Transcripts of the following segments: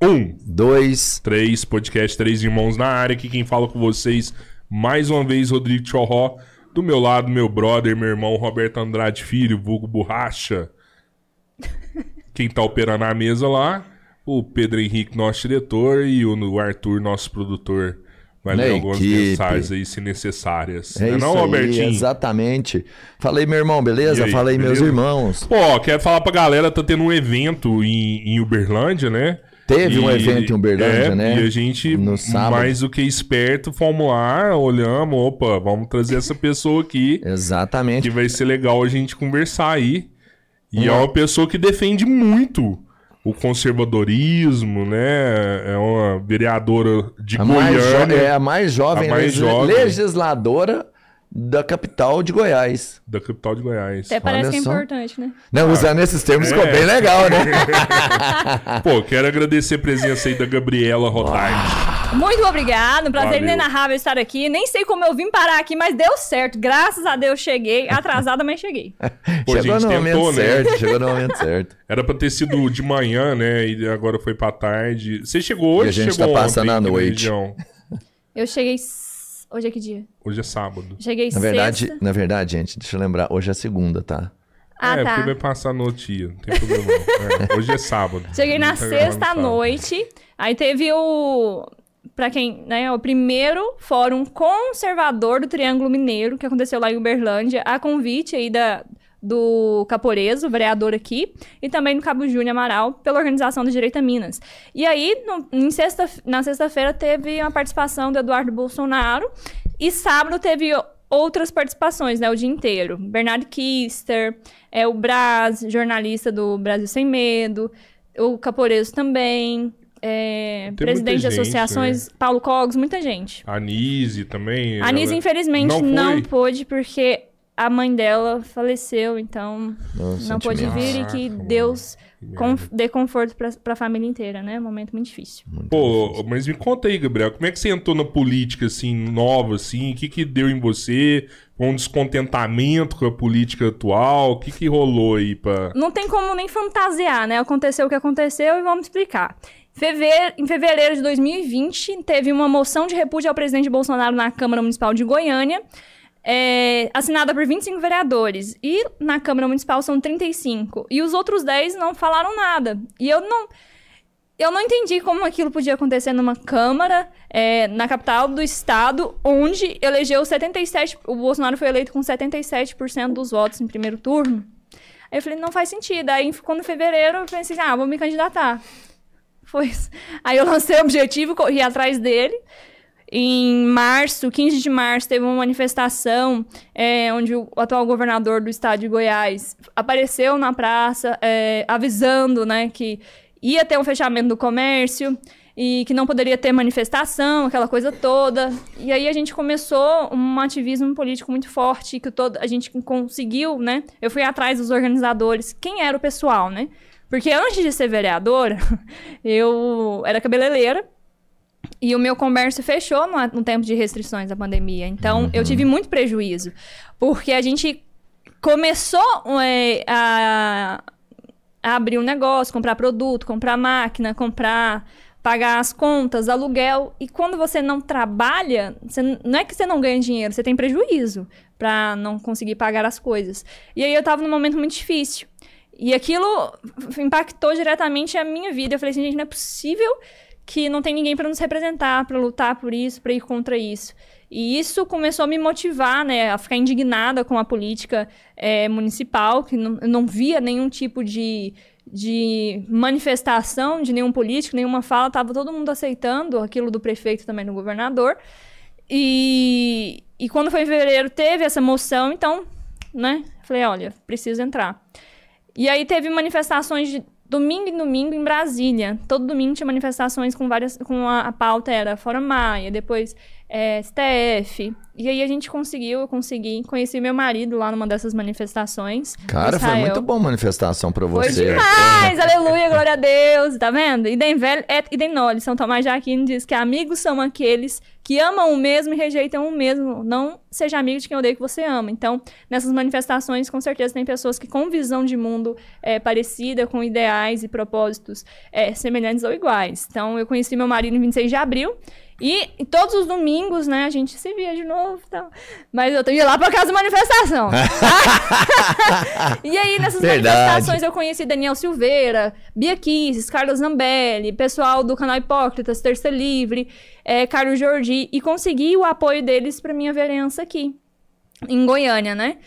Um, dois, três, podcast Três Irmãos na área. Aqui quem fala com vocês, mais uma vez, Rodrigo Chorró. Do meu lado, meu brother, meu irmão Roberto Andrade Filho, vulgo Borracha. Quem tá operando a mesa lá, o Pedro Henrique, nosso diretor, e o Arthur, nosso produtor. Vai ler algumas mensagens aí, se necessárias. É, não, não aí, Robertinho? Exatamente. Falei, meu irmão, beleza? Aí, Falei, beleza? meus irmãos. Pô, quero falar pra galera, tá tendo um evento em, em Uberlândia, né? Teve e, um evento em Uberlândia, é, né? E a gente, mais do que esperto, fomos lá, olhamos, opa, vamos trazer essa pessoa aqui. Exatamente. Que vai ser legal a gente conversar aí. E é uma pessoa que defende muito o conservadorismo, né? É uma vereadora de a Goiânia. é a mais jovem, a mais jovem legisladora da capital de Goiás. Da capital de Goiás. Até parece Olha que é só. importante, né? Não, usando esses termos é. ficou bem legal, né? Pô, quero agradecer a presença aí da Gabriela Rotard. Muito obrigado, prazer inenarrável estar aqui. Nem sei como eu vim parar aqui, mas deu certo. Graças a Deus cheguei. Atrasada, mas cheguei. Pô, chegou no tentou, momento né? certo, chegou no momento certo. Era pra ter sido de manhã, né? E agora foi pra tarde. Você chegou hoje? E a gente chegou tá passando a noite. Eu cheguei Hoje é que dia? Hoje é sábado. Cheguei na verdade, sexta. Na verdade, gente, deixa eu lembrar, hoje é segunda, tá? Ah, é, tá. porque vai passar no dia, não tem problema. é, hoje é sábado. Cheguei na sexta noite, aí teve o para quem, né, o primeiro fórum conservador do Triângulo Mineiro, que aconteceu lá em Uberlândia, a convite aí da, do Caporeso, vereador aqui, e também do Cabo Júnior Amaral, pela Organização do Direito a Minas. E aí, no, sexta, na sexta-feira, teve uma participação do Eduardo Bolsonaro, e sábado teve outras participações, né, o dia inteiro. Bernardo Kister, é, o Braz, jornalista do Brasil Sem Medo, o Caporeso também, é, presidente de associações, né? Paulo Cogos, muita gente. Anise também. Anise, ela... infelizmente, não, não pôde, porque a mãe dela faleceu, então Nossa, não pôde vir e que Deus dê conforto para a família inteira, né? Um momento muito difícil. Muito Pô, difícil. mas me conta aí, Gabriel, como é que você entrou na política, assim, nova, assim? O que que deu em você? Um descontentamento com a política atual? O que que rolou aí pra... Não tem como nem fantasiar, né? Aconteceu o que aconteceu e vamos explicar. Fevereiro, em fevereiro de 2020, teve uma moção de repúdio ao presidente Bolsonaro na Câmara Municipal de Goiânia, é, assinada por 25 vereadores. E na Câmara Municipal são 35. E os outros 10 não falaram nada. E eu não. Eu não entendi como aquilo podia acontecer numa Câmara, é, na capital do estado, onde elegeu 77%. O Bolsonaro foi eleito com 77% dos votos em primeiro turno. Aí eu falei, não faz sentido. Aí, quando fevereiro, eu pensei, ah, vou me candidatar. Foi Aí eu lancei o objetivo, corri atrás dele. Em março, 15 de março, teve uma manifestação é, onde o atual governador do estado de Goiás apareceu na praça é, avisando né, que ia ter um fechamento do comércio e que não poderia ter manifestação, aquela coisa toda. E aí a gente começou um ativismo político muito forte, que todo, a gente conseguiu, né? Eu fui atrás dos organizadores, quem era o pessoal, né? Porque antes de ser vereadora, eu era cabeleireira, e o meu comércio fechou no, no tempo de restrições da pandemia. Então, uhum. eu tive muito prejuízo. Porque a gente começou é, a, a, abrir um negócio, comprar produto, comprar máquina, comprar, pagar as contas, aluguel. E quando você não trabalha, você, não é que você não ganha dinheiro, você tem prejuízo para não conseguir pagar as coisas. E aí eu tava num momento muito difícil. E aquilo impactou diretamente a minha vida. Eu falei assim, gente, não é possível que não tem ninguém para nos representar, para lutar por isso, para ir contra isso. E isso começou a me motivar, né, a ficar indignada com a política é, municipal, que não, não via nenhum tipo de, de manifestação de nenhum político, nenhuma fala, estava todo mundo aceitando aquilo do prefeito também do governador. E, e quando foi em fevereiro teve essa moção, então, né, falei, olha, preciso entrar. E aí teve manifestações de domingo em domingo em Brasília. Todo domingo tinha manifestações com várias. com a, a pauta era Fora Maia, depois é, STF. E aí a gente conseguiu, eu consegui, conheci meu marido lá numa dessas manifestações. Cara, foi muito bom manifestação pra você. Foi demais, aleluia, glória a Deus, tá vendo? Idem velho, é, idem nole, São Tomás de Aquino diz que amigos são aqueles que amam o mesmo e rejeitam o mesmo. Não seja amigo de quem odeia que você ama. Então, nessas manifestações, com certeza tem pessoas que com visão de mundo é, parecida, com ideais e propósitos é, semelhantes ou iguais. Então, eu conheci meu marido em 26 de abril. E, e, todos os domingos, né, a gente se via de novo e tal. Mas eu ia lá pra casa da manifestação. e aí, nessas Verdade. manifestações, eu conheci Daniel Silveira, Bia Kisses, Carlos Zambelli, pessoal do canal Hipócritas, Terça Livre, é, Carlos Jordi, e consegui o apoio deles pra minha vereança aqui, em Goiânia, né?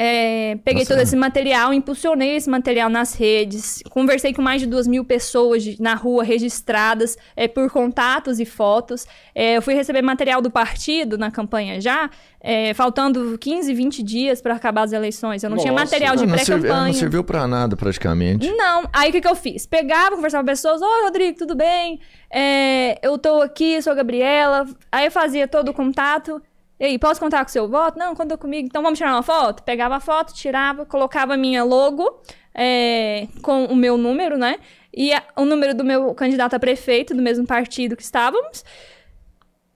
É, peguei Nossa. todo esse material, impulsionei esse material nas redes, conversei com mais de duas mil pessoas de, na rua registradas é, por contatos e fotos. É, eu fui receber material do partido na campanha já, é, faltando 15, 20 dias para acabar as eleições. Eu não Nossa. tinha material de pré-campanha. Não serviu para nada praticamente. Não. Aí o que, que eu fiz? Pegava, conversava com pessoas: Oi, Rodrigo, tudo bem? É, eu tô aqui, sou a Gabriela. Aí eu fazia todo o contato. E aí, posso contar com o seu voto? Não, conta comigo. Então vamos tirar uma foto? Pegava a foto, tirava, colocava a minha logo é, com o meu número, né? E a, o número do meu candidato a prefeito, do mesmo partido que estávamos.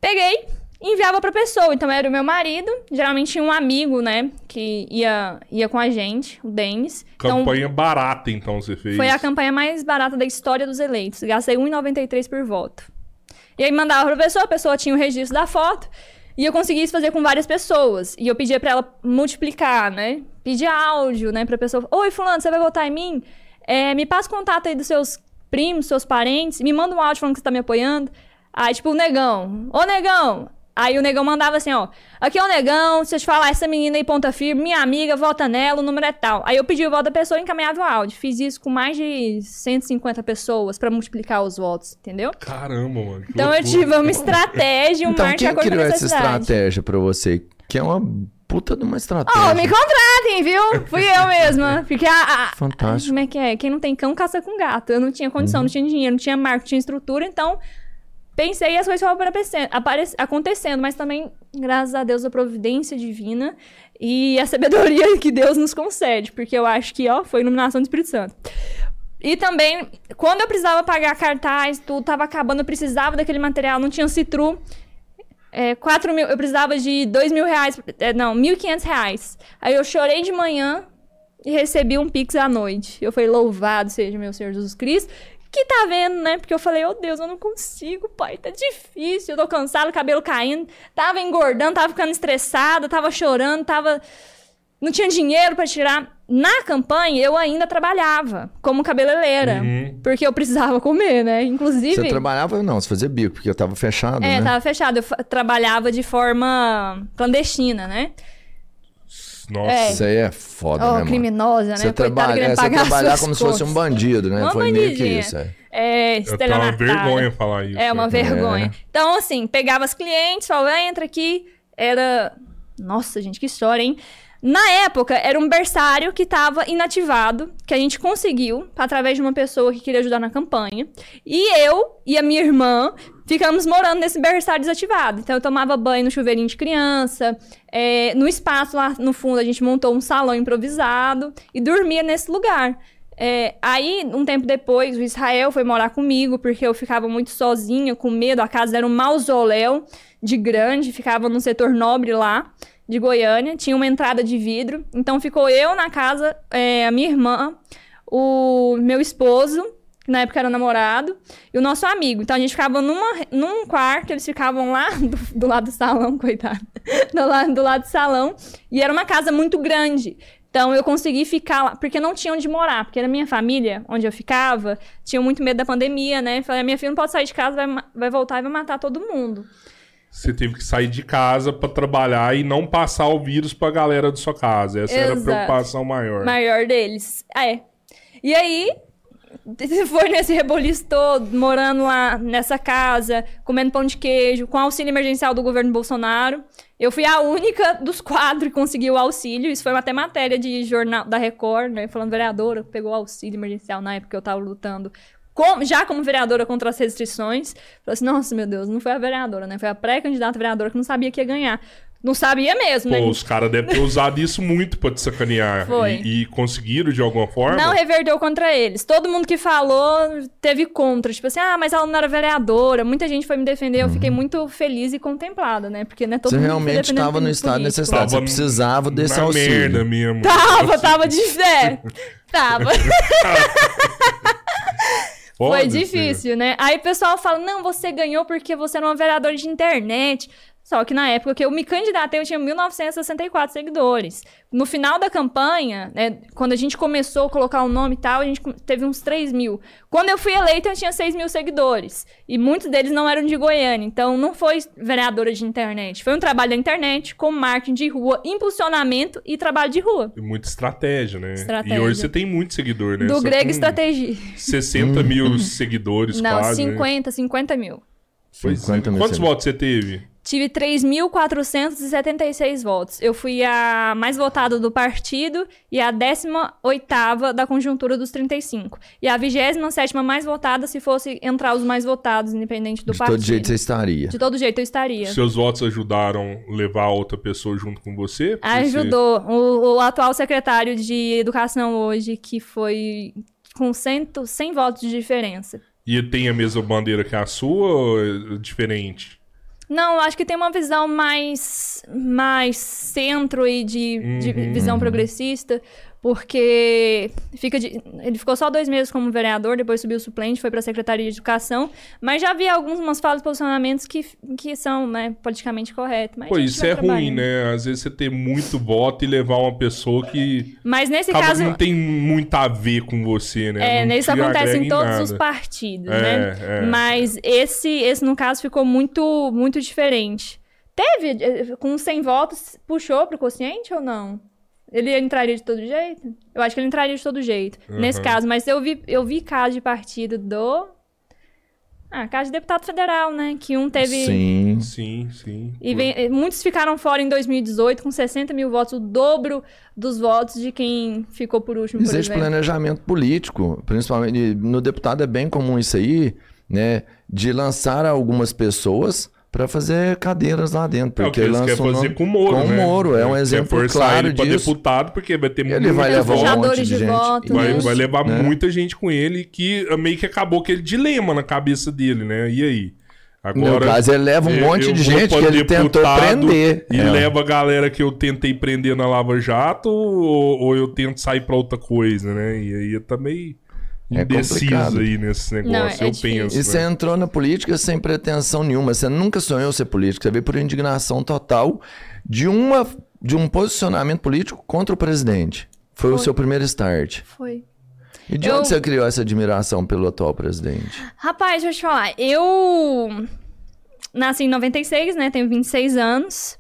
Peguei, enviava pra pessoa. Então era o meu marido, geralmente tinha um amigo, né, que ia, ia com a gente, o Denis. Então, campanha então, barata, então, você fez? Foi a campanha mais barata da história dos eleitos. Gastei R$1,93 por voto. E aí mandava pra pessoa, a pessoa tinha o registro da foto. E eu consegui isso fazer com várias pessoas. E eu pedia para ela multiplicar, né? Pedir áudio, né, pra pessoa. Oi, fulano, você vai votar em mim? É, me passa contato aí dos seus primos, seus parentes. Me manda um áudio falando que você tá me apoiando. Aí, tipo, o negão. Ô, negão! Aí o negão mandava assim, ó. Aqui é o negão, se eu te falar, essa menina aí, ponta firme, minha amiga, vota nela, o número é tal. Aí eu pedi o voto da pessoa e encaminhava o áudio. Fiz isso com mais de 150 pessoas pra multiplicar os votos, entendeu? Caramba, mano. Então loucura. eu tive uma estratégia, um então, marketing quem criou essa estratégia pra você? Que é uma puta de uma estratégia. Ó, oh, me contratem, viu? Fui eu mesma. Fiquei a, a, Fantástico. Como é que é? Quem não tem cão, caça com gato. Eu não tinha condição, uhum. não tinha dinheiro, não tinha marketing, não tinha estrutura, então pensei e as coisas foram acontecendo, mas também, graças a Deus, a providência divina e a sabedoria que Deus nos concede, porque eu acho que, ó, foi iluminação do Espírito Santo. E também, quando eu precisava pagar cartaz, tudo tava acabando, eu precisava daquele material, não tinha Citru. É, 4 mil, eu precisava de 2 mil reais, é, não, 1.500 reais. Aí eu chorei de manhã e recebi um pix à noite. Eu falei, louvado seja meu Senhor Jesus Cristo que tá vendo, né? Porque eu falei, oh Deus, eu não consigo, pai, tá difícil, eu tô cansado, cabelo caindo, tava engordando, tava ficando estressada, tava chorando, tava. Não tinha dinheiro para tirar. Na campanha, eu ainda trabalhava como cabeleireira. Uhum. Porque eu precisava comer, né? Inclusive. Você trabalhava, não, você fazia bico, porque eu tava fechado. É, né? tava fechado. Eu trabalhava de forma clandestina, né? Nossa. É. Isso aí é foda, oh, né, criminosa, né? Você, trabalha, é, você trabalhar como se fosse um bandido, né? Uma Foi meio que isso, é. É, é uma vergonha falar isso. É uma né? vergonha. É. Então, assim, pegava os clientes, falava, entra aqui. Era... Nossa, gente, que história, hein? Na época, era um berçário que estava inativado, que a gente conseguiu, através de uma pessoa que queria ajudar na campanha. E eu e a minha irmã ficamos morando nesse berçário desativado. Então, eu tomava banho no chuveirinho de criança. É, no espaço lá no fundo, a gente montou um salão improvisado e dormia nesse lugar. É, aí, um tempo depois, o Israel foi morar comigo, porque eu ficava muito sozinha, com medo. A casa era um mausoléu de grande, ficava no setor nobre lá de Goiânia, tinha uma entrada de vidro. Então ficou eu na casa, é, a minha irmã, o meu esposo, que na época era namorado, e o nosso amigo. Então a gente ficava numa, num quarto, eles ficavam lá do, do lado do salão, coitado. Do lado, do lado do salão. E era uma casa muito grande. Então eu consegui ficar lá, porque não tinha onde morar, porque na minha família, onde eu ficava, tinha muito medo da pandemia, né? Falei, minha filha não pode sair de casa, vai, vai voltar e vai matar todo mundo. Você teve que sair de casa para trabalhar e não passar o vírus pra galera da sua casa. Essa Exato. era a preocupação maior. Maior deles. Ah, é. E aí, foi nesse reboliço todo, morando lá nessa casa, comendo pão de queijo, com auxílio emergencial do governo Bolsonaro. Eu fui a única dos quatro que conseguiu o auxílio. Isso foi até matéria de jornal da Record, né? Falando vereadora, pegou auxílio emergencial na época que eu tava lutando com, já como vereadora contra as restrições. Falei assim, nossa, meu Deus, não foi a vereadora, né? Foi a pré-candidata vereadora que não sabia que ia ganhar. Não sabia mesmo, Pô, né? os caras devem ter usado isso muito pra te sacanear. Foi. E, e conseguiram de alguma forma? Não reverteu contra eles. Todo mundo que falou teve contra. Tipo assim, ah, mas ela não era vereadora. Muita gente foi me defender. Eu fiquei muito feliz e contemplada, né? Porque não é todo Você mundo realmente estava no estado de necessidade. Você precisava desse Na auxílio. merda mesmo. Tava, tava de fé. Tava. Foi difícil, né? Aí o pessoal fala: não, você ganhou porque você era uma vereadora de internet. Só que na época que eu me candidatei, eu tinha 1964 seguidores. No final da campanha, né, quando a gente começou a colocar o nome e tal, a gente teve uns 3 mil. Quando eu fui eleita, eu tinha 6 mil seguidores. E muitos deles não eram de Goiânia. Então, não foi vereadora de internet. Foi um trabalho da internet com marketing de rua, impulsionamento e trabalho de rua. E Muita estratégia, né? Estratégia. E hoje você tem muito seguidor, né? Do grego com estratégia. 60 mil seguidores Não, quase. né? 50, 50 mil. Pois é. 50 mil Quantos votos você teve? Tive 3.476 votos. Eu fui a mais votada do partido e a 18ª da conjuntura dos 35. E a 27ª mais votada se fosse entrar os mais votados, independente do De partido. todo jeito você estaria. De todo jeito eu estaria. Seus votos ajudaram levar outra pessoa junto com você? Porque Ajudou. O, o atual secretário de Educação hoje, que foi com 100, 100 votos de diferença. você- E tem a mesma bandeira que a sua ou é diferente? Não, acho que tem uma visão mais, mais centro e de, de Uhum. visão progressista, porque fica de- ele ficou só dois meses como vereador, depois subiu suplente, foi para a Secretaria de Educação, mas já vi algumas falas e posicionamentos que, que são né, politicamente corretos. Mas Pô, isso é ruim, né? Às vezes você ter muito voto e levar uma pessoa que Mas nesse acaba caso, não tem muito a ver com você, né? É, Não isso te acontece em todos nada. os partidos, É, né? é. Mas esse, esse, no caso, ficou muito, muito diferente. Teve, eh, com 100 votos, puxou pro quociente ou não? Ele entraria de todo jeito? Eu acho que ele entraria de todo jeito, nesse Uhum. caso. Mas eu vi, eu vi caso de partido do... Ah, caso de deputado federal, né? Que um teve... Sim. Sim, sim. E vem- eh, muitos ficaram fora em 2018 com 60 mil votos, o dobro dos votos de quem ficou por último, por Existe exemplo. planejamento político, principalmente no deputado é bem comum isso aí, né? De lançar algumas pessoas para fazer cadeiras lá dentro. É o Porque que eles fazer nome- com o Moro, com o né? Moro, é um Quer exemplo forçar claro ele pra disso. deputado, porque vai ter Ele vai levar um monte de de gente. voto, Vai, né? vai levar né? muita gente com ele que eh, meio que acabou aquele dilema na cabeça dele, né? E aí? No Agora, caso, ele leva um eu- monte de gente que ele tentou prender. E É. leva a galera que eu tentei prender na Lava Jato ou, ou eu tento sair pra outra coisa, né? E aí tá meio É indeciso aí nesse negócio. Não, é eu difícil. penso. E você né? entrou na política sem pretensão nenhuma. Você nunca sonhou ser político. Você veio por indignação total de, uma, de um posicionamento político contra o presidente. Foi, o Foi. seu primeiro start. Foi. E de Eu- onde você criou essa admiração pelo atual presidente? Rapaz, deixa eu te falar. Eu nasci em 96, né? Tenho 26 anos.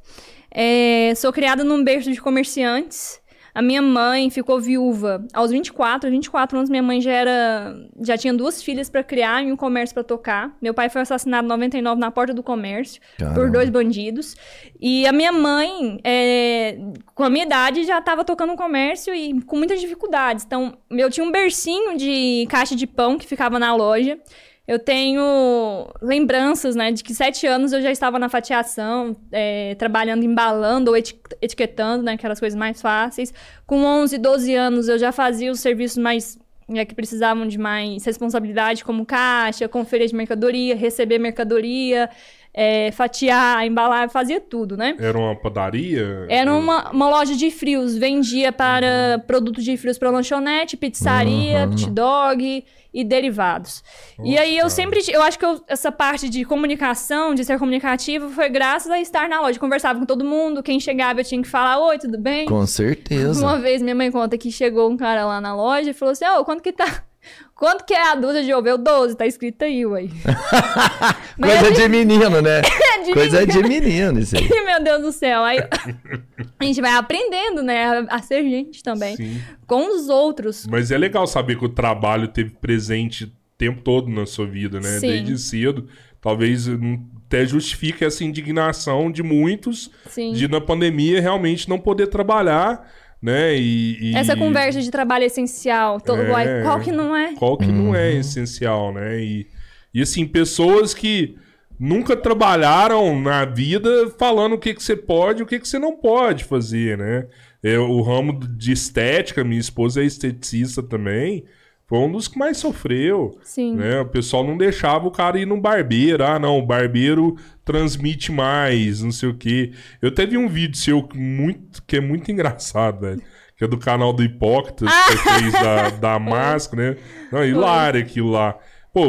É, sou criada num berço de comerciantes. A minha mãe ficou viúva aos 24. 24 anos, minha mãe já era. Já tinha duas filhas pra criar e um comércio pra tocar. Meu pai foi assassinado em 99 na porta do comércio por Caramba. dois bandidos. E a minha mãe, é, com a minha idade, já estava tocando um comércio e com muitas dificuldades. Então, eu tinha um bercinho de caixa de pão que ficava na loja. Eu tenho lembranças, né, de que sete anos eu já estava na fatiação, é, trabalhando, embalando ou eti- etiquetando, né, aquelas coisas mais fáceis. Com 11, 12 anos eu já fazia os serviços mais né, que precisavam de mais responsabilidade, como caixa, conferir de mercadoria, receber mercadoria, é, fatiar, embalar, fazia tudo, né? Era uma padaria? Era uma, uma loja de frios, vendia para produtos de frios para lanchonete, pizzaria, Uhum. pit dog e derivados. e aí eu Nossa. sempre, eu acho que eu- essa parte de comunicação, de ser comunicativo, foi graças a estar na loja. Conversava com todo mundo, quem chegava eu tinha que falar, oi, tudo bem? Com certeza. Uma vez minha mãe conta que chegou um cara lá na loja e falou assim: Ô, quanto que tá? Quanto que é a dúzia de ovo? Eu 12, tá escrito aí, ué. Mas Coisa de menino, né? de Coisa de menino isso aí. Meu Deus do céu. Aí a gente vai aprendendo, né? A, a ser gente também. Sim. Com os outros. Mas é legal saber que o trabalho teve presente o tempo todo na sua vida, né? Sim. Desde cedo. Talvez hum, até justifique essa indignação de muitos Sim. de na pandemia realmente não poder trabalhar né? E, e- Essa conversa de trabalho essencial, todo, É. qual que não é? Qual que não é essencial, né? E, e assim, pessoas que nunca trabalharam na vida falando o que, que você pode e o que, que você não pode fazer, né? É, o ramo de estética, minha esposa é esteticista também, foi um dos que mais sofreu. Sim. Né? O pessoal não deixava o cara ir no barbeiro. Ah, não, o barbeiro transmite mais, não sei o quê. Eu vi um vídeo seu que muito, que é muito engraçado, velho. Que é do canal do Hipócritas, que fez da, da máscara, né? Não, hilário aquilo lá. Pô,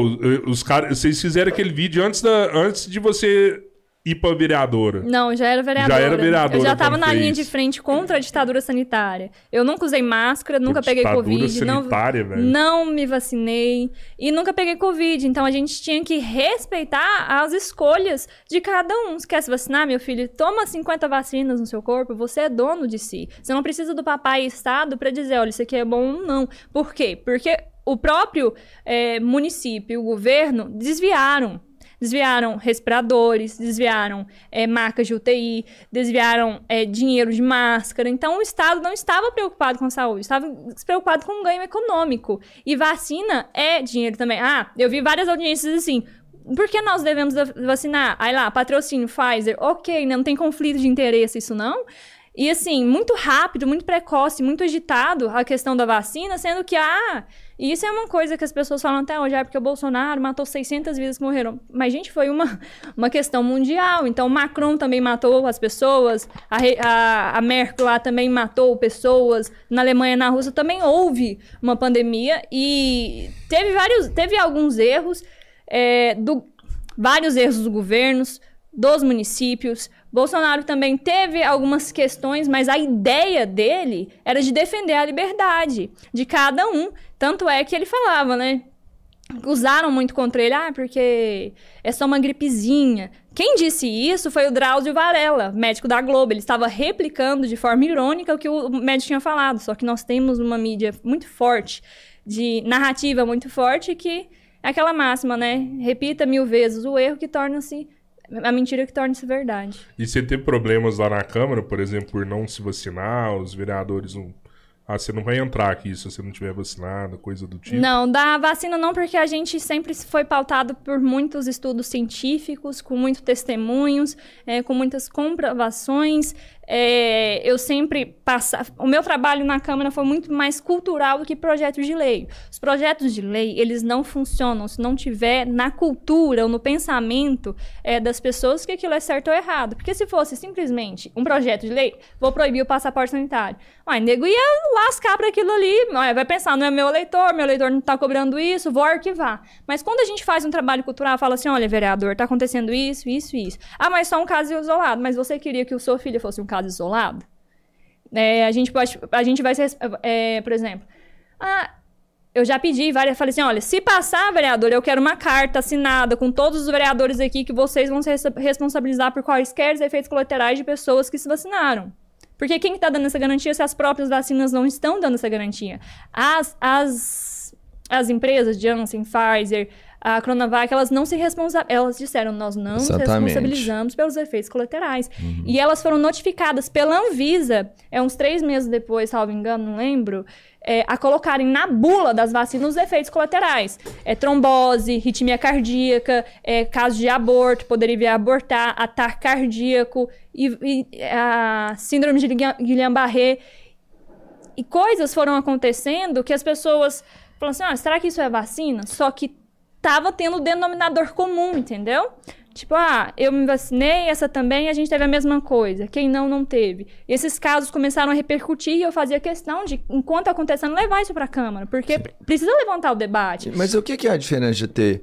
os caras, vocês fizeram aquele vídeo antes, da, antes de você ir pra vereadora. Não, já era vereadora. Já era vereadora Eu já tava na linha de frente contra a ditadura sanitária. Eu nunca usei máscara, nunca peguei Ditadura Covid. Não, sanitária, velho. não me vacinei e nunca peguei Covid. Então a gente tinha que respeitar as escolhas de cada um. Você quer se vacinar, meu filho? Toma 50 vacinas no seu corpo, você é dono de si. Você não precisa do papai e Estado pra dizer, olha, isso aqui é bom ou não. Por quê? Porque o próprio eh, município e o governo desviaram. Desviaram respiradores, desviaram eh, marcas de UTI, desviaram eh, dinheiro de máscara. Então, o Estado não estava preocupado com a saúde, estava preocupado com ganho econômico. E vacina é dinheiro também. Ah, eu vi várias audiências assim. Por que nós devemos va- vacinar? Aí lá, patrocínio, Pfizer. Ok, né? não tem conflito de interesse isso não. E assim, muito rápido, muito precoce, muito agitado a questão da vacina, sendo que, ah, e isso é uma coisa que as pessoas falam até hoje, é porque o Bolsonaro matou 600 vidas que morreram. Mas, gente, foi uma, uma questão mundial. Então, Macron também matou as pessoas, a, a, a Merkel lá também matou pessoas, na Alemanha, na Rússia também houve uma pandemia e teve vários, teve alguns erros, é, do, vários erros dos governos, dos municípios. Bolsonaro também teve algumas questões, mas a ideia dele era de defender a liberdade de cada um. Tanto é que ele falava, né? Usaram muito contra ele, ah, porque é só uma gripezinha. Quem disse isso foi o Drauzio Varela, médico da Globo. Ele estava replicando de forma irônica o que o médico tinha falado. Só que nós temos uma mídia muito forte, de narrativa muito forte, que é aquela máxima, né? Repita mil vezes o erro que torna-se. A mentira que torna-se verdade. E você teve problemas lá na Câmara, por exemplo, por não se vacinar, os vereadores não. Ah, você não vai entrar aqui se você não tiver vacinado, coisa do tipo. Não, da vacina não, porque a gente sempre foi pautado por muitos estudos científicos, com muitos testemunhos, é, com muitas comprovações. É, eu sempre passava. O meu trabalho na Câmara foi muito mais cultural do que projetos de lei. Os projetos de lei, eles não funcionam se não tiver na cultura ou no pensamento é, das pessoas que aquilo é certo ou errado. Porque se fosse simplesmente um projeto de lei, vou proibir o passaporte sanitário. Ué, nego ia lascar para aquilo ali. Ué, vai pensar, não é meu eleitor, meu eleitor não tá cobrando isso, vou arquivar. Mas quando a gente faz um trabalho cultural, fala assim: olha, vereador, tá acontecendo isso, isso, isso. Ah, mas só um caso isolado. Mas você queria que o seu filho fosse um caso isolado? É, a gente pode. A gente vai ser. é, por exemplo. Ah, eu já pedi várias. Falei assim: olha, se passar, vereador, eu quero uma carta assinada com todos os vereadores aqui que vocês vão se res- responsabilizar por quaisquer efeitos colaterais de pessoas que se vacinaram. Porque quem está dando essa garantia se as próprias vacinas não estão dando essa garantia? As, as, as empresas, Janssen, Pfizer, a Coronavac, elas não se responsabilizam. Elas disseram, nós não nos Exatamente. responsabilizamos pelos efeitos colaterais. E elas foram notificadas pela Anvisa, é uns três meses depois, salvo engano, não lembro, é, a colocarem na bula das vacinas os efeitos colaterais. É trombose, ritmia cardíaca, é, caso de aborto, poderia vir a abortar, ataque cardíaco, e, e a síndrome de Guillain- Guillain-Barré. E coisas foram acontecendo que as pessoas falam assim, ah, será que isso é vacina? Só que tava tendo denominador comum, entendeu? Tipo, ah, eu me vacinei, essa também, a gente teve a mesma coisa. Quem não, não teve. E esses casos começaram a repercutir e eu fazia questão de, enquanto acontecendo, levar isso pra Câmara. Porque pre- precisa levantar o debate. Mas o que, é a diferença de ter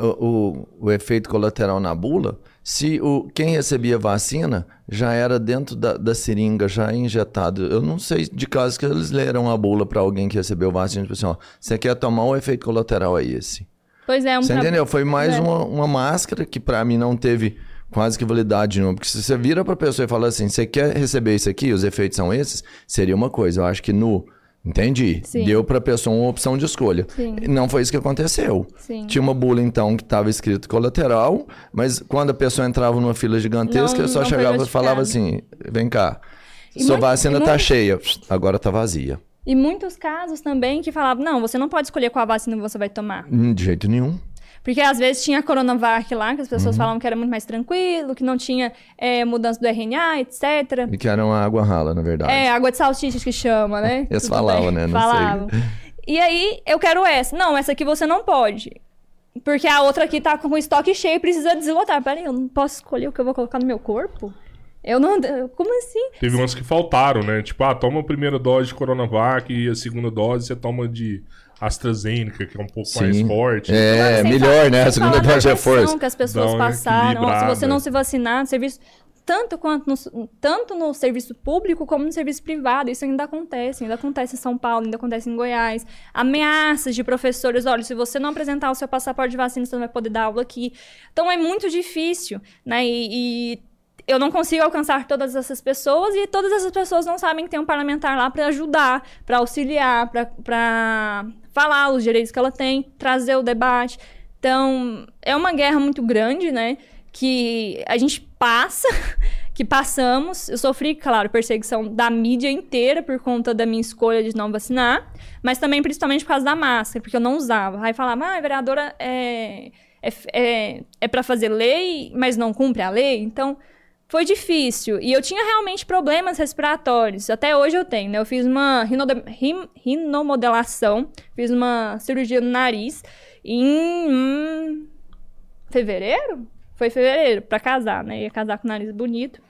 o, o- o efeito colateral na bula se o, quem recebia vacina já era dentro da, da seringa, já injetado? Eu não sei de casos que eles leram a bula para alguém que recebeu vacina, tipo assim, ó, você quer tomar o efeito colateral é esse. Pois é, um Você entendeu? Foi mais É. uma, uma máscara que pra mim não teve quase que validade nenhuma. Porque se você vira pra pessoa e fala assim, você quer receber isso aqui, os efeitos são esses, seria uma coisa. Eu acho que no... Entendi. Sim. Deu pra pessoa uma opção de escolha. Sim. Não foi isso que aconteceu. Sim. Tinha uma bula, então, que estava escrito colateral, mas quando a pessoa entrava numa fila gigantesca, Não- eu só não chegava e falava assim, vem cá. E Sua muito- vacina tá cheia, agora tá vazia. E muitos casos também que falavam, não, você não pode escolher qual vacina você vai tomar. Hum, De jeito nenhum. Porque às vezes tinha a Coronavac lá, que as pessoas Uhum. falavam que era muito mais tranquilo, que não tinha é, mudança do RNA, etc. E que era uma água rala, na verdade. É, água de salsicha que chama, né? Eles Tudo falavam, bem. né? Não Falavam. E aí, eu quero essa. Não, essa aqui você não pode. Porque a outra aqui tá com o estoque cheio e precisa deslotar. Peraí, eu não posso escolher o que eu vou colocar no meu corpo? Eu não. Como assim? Teve umas que faltaram, né? Tipo, ah, toma a primeira dose de Coronavac e a segunda dose você toma de AstraZeneca, que é um pouco mais Sim. forte. É, Sem melhor, falar- né? A segunda dose é força. que as pessoas Dá passaram. Se você não se vacinar no serviço. Tanto, quanto no, tanto no serviço público como no serviço privado. Isso ainda acontece. Ainda acontece em São Paulo, ainda acontece em Goiás. Ameaças de professores. Olha, se você não apresentar o seu passaporte de vacina, você não vai poder dar aula aqui. Então é muito difícil, né? E, e eu não consigo alcançar todas essas pessoas e todas essas pessoas não sabem que tem um parlamentar lá para ajudar, para auxiliar, para falar os direitos que ela tem, trazer o debate. Então, é uma guerra muito grande, né? Que a gente passa, que passamos. Eu sofri, claro, perseguição da mídia inteira por conta da minha escolha de não vacinar, mas também principalmente por causa da máscara, porque eu não usava. Aí falava, ah, a vereadora é, é, é, é para fazer lei, mas não cumpre a lei. Então, foi difícil. E eu tinha realmente problemas respiratórios. Até hoje eu tenho, né? Eu fiz uma rinode- rinomodelação, fiz uma cirurgia no nariz em hum, fevereiro? Foi fevereiro, pra casar, né? Ia casar com o nariz bonito.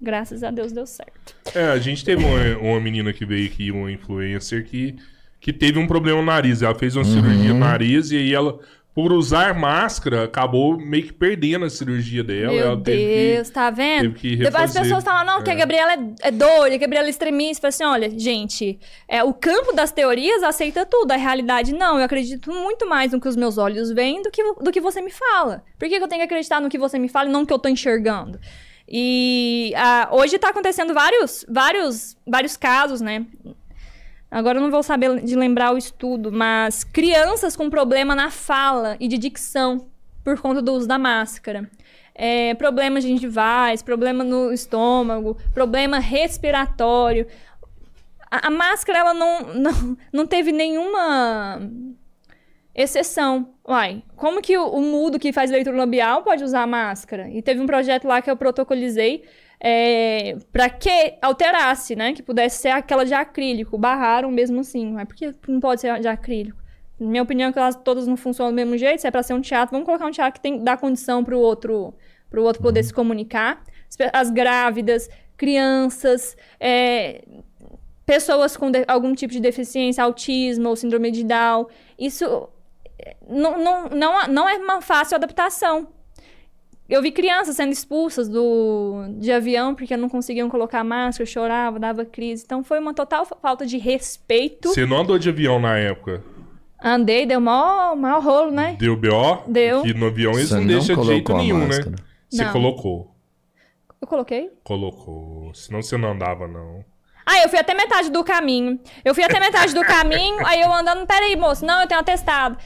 Graças a Deus deu certo. É, a gente teve uma, uma menina que veio aqui, uma influencer, que, que teve um problema no nariz. Ela fez uma cirurgia no nariz e aí ela, por usar máscara, acabou meio que perdendo a cirurgia dela. Meu ela teve que- Deus, tá vendo? teve que Depois as pessoas falam, não, que a Gabriela é, é doida, que a Gabriela é extremista. Fala assim, olha, gente, é, o campo das teorias aceita tudo, a realidade não. Eu acredito muito mais no que os meus olhos veem do que, do que você me fala. Por que, que eu tenho que acreditar no que você me fala e não no que eu tô enxergando? E ah, hoje tá acontecendo vários, vários, vários casos, né? Agora eu não vou saber de lembrar o estudo, mas crianças com problema na fala e de dicção por conta do uso da máscara. É, problemas gengivais, problema no estômago, problema respiratório. A, a máscara, ela não, não, não teve nenhuma exceção. Uai, como que o, o mudo que faz leitura labial pode usar máscara? E teve um projeto lá que eu protocolizei é, para que alterasse, né? Que pudesse ser aquela de acrílico. Barraram mesmo assim. Mas por que não pode ser de acrílico? Na minha opinião, que elas todas não funcionam do mesmo jeito. Se é para ser um teatro, vamos colocar um teatro que tem dá condição para o outro, pro outro poder se comunicar. As grávidas, crianças, é, pessoas com algum tipo de deficiência, autismo ou síndrome de Down. Isso é, não, não, não, não é uma fácil adaptação. Eu vi crianças sendo expulsas do, de avião porque não conseguiam colocar máscara, chorava, dava crise. Então foi uma total fa- falta de respeito. Você não andou de avião na época? Andei, deu maior, maior rolo, né? Deu BO? Deu. Que no avião eles Você não, não deixam de jeito nenhum, né? Você Não. colocou. Eu coloquei. Colocou. Senão você não andava, não. Ah, eu fui até metade do caminho. Eu fui até metade do caminho, aí eu andando, peraí, moço, não, eu tenho atestado.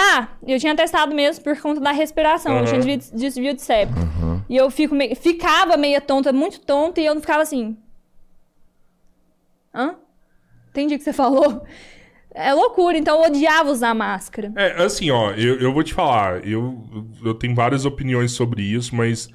Ah, eu tinha atestado mesmo por conta da respiração, eu Aham. tinha desvio, desvio de septo. E eu fico meio, ficava meia tonta, muito tonta, e eu não ficava assim. Hã? Entendi o que você falou. É loucura, então eu odiava usar máscara. É, assim, ó, eu, eu vou te falar, eu, eu tenho várias opiniões sobre isso, mas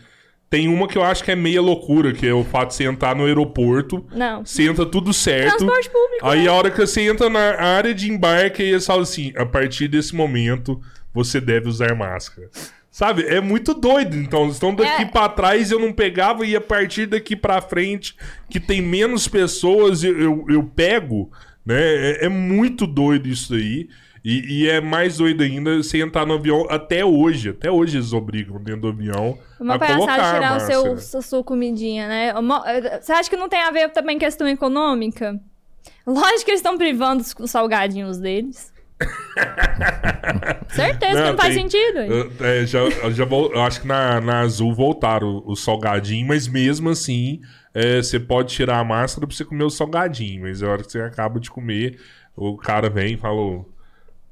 tem uma que eu acho que é meia loucura, que é o fato de você entrar no aeroporto, Não. você entra tudo certo. Transporte público. Aí né? a hora que você entra na área de embarque, aí eles falam assim: a partir desse momento, você deve usar máscara. Sabe? É muito doido. Então, estão daqui É. pra trás eu não pegava e a partir daqui pra frente, que tem menos pessoas, eu, eu, eu pego, né? É, é muito doido isso aí. E, e é mais doido ainda você entrar no avião até hoje. Até hoje eles obrigam dentro do avião Uma a colocar palhaçada a tirar o seu, sua, comidinha, né? Você acha que não tem a ver também questão econômica? Lógico que eles estão privando os, os salgadinhos deles. Certeza que não faz tem- sentido. aí. eu- é, já, já vou, eu acho que na, na Azul voltaram o, o salgadinho, mas mesmo assim, é, você pode tirar a máscara pra você comer o salgadinho. Mas a hora que você acaba de comer, o cara vem e fala: "Ô,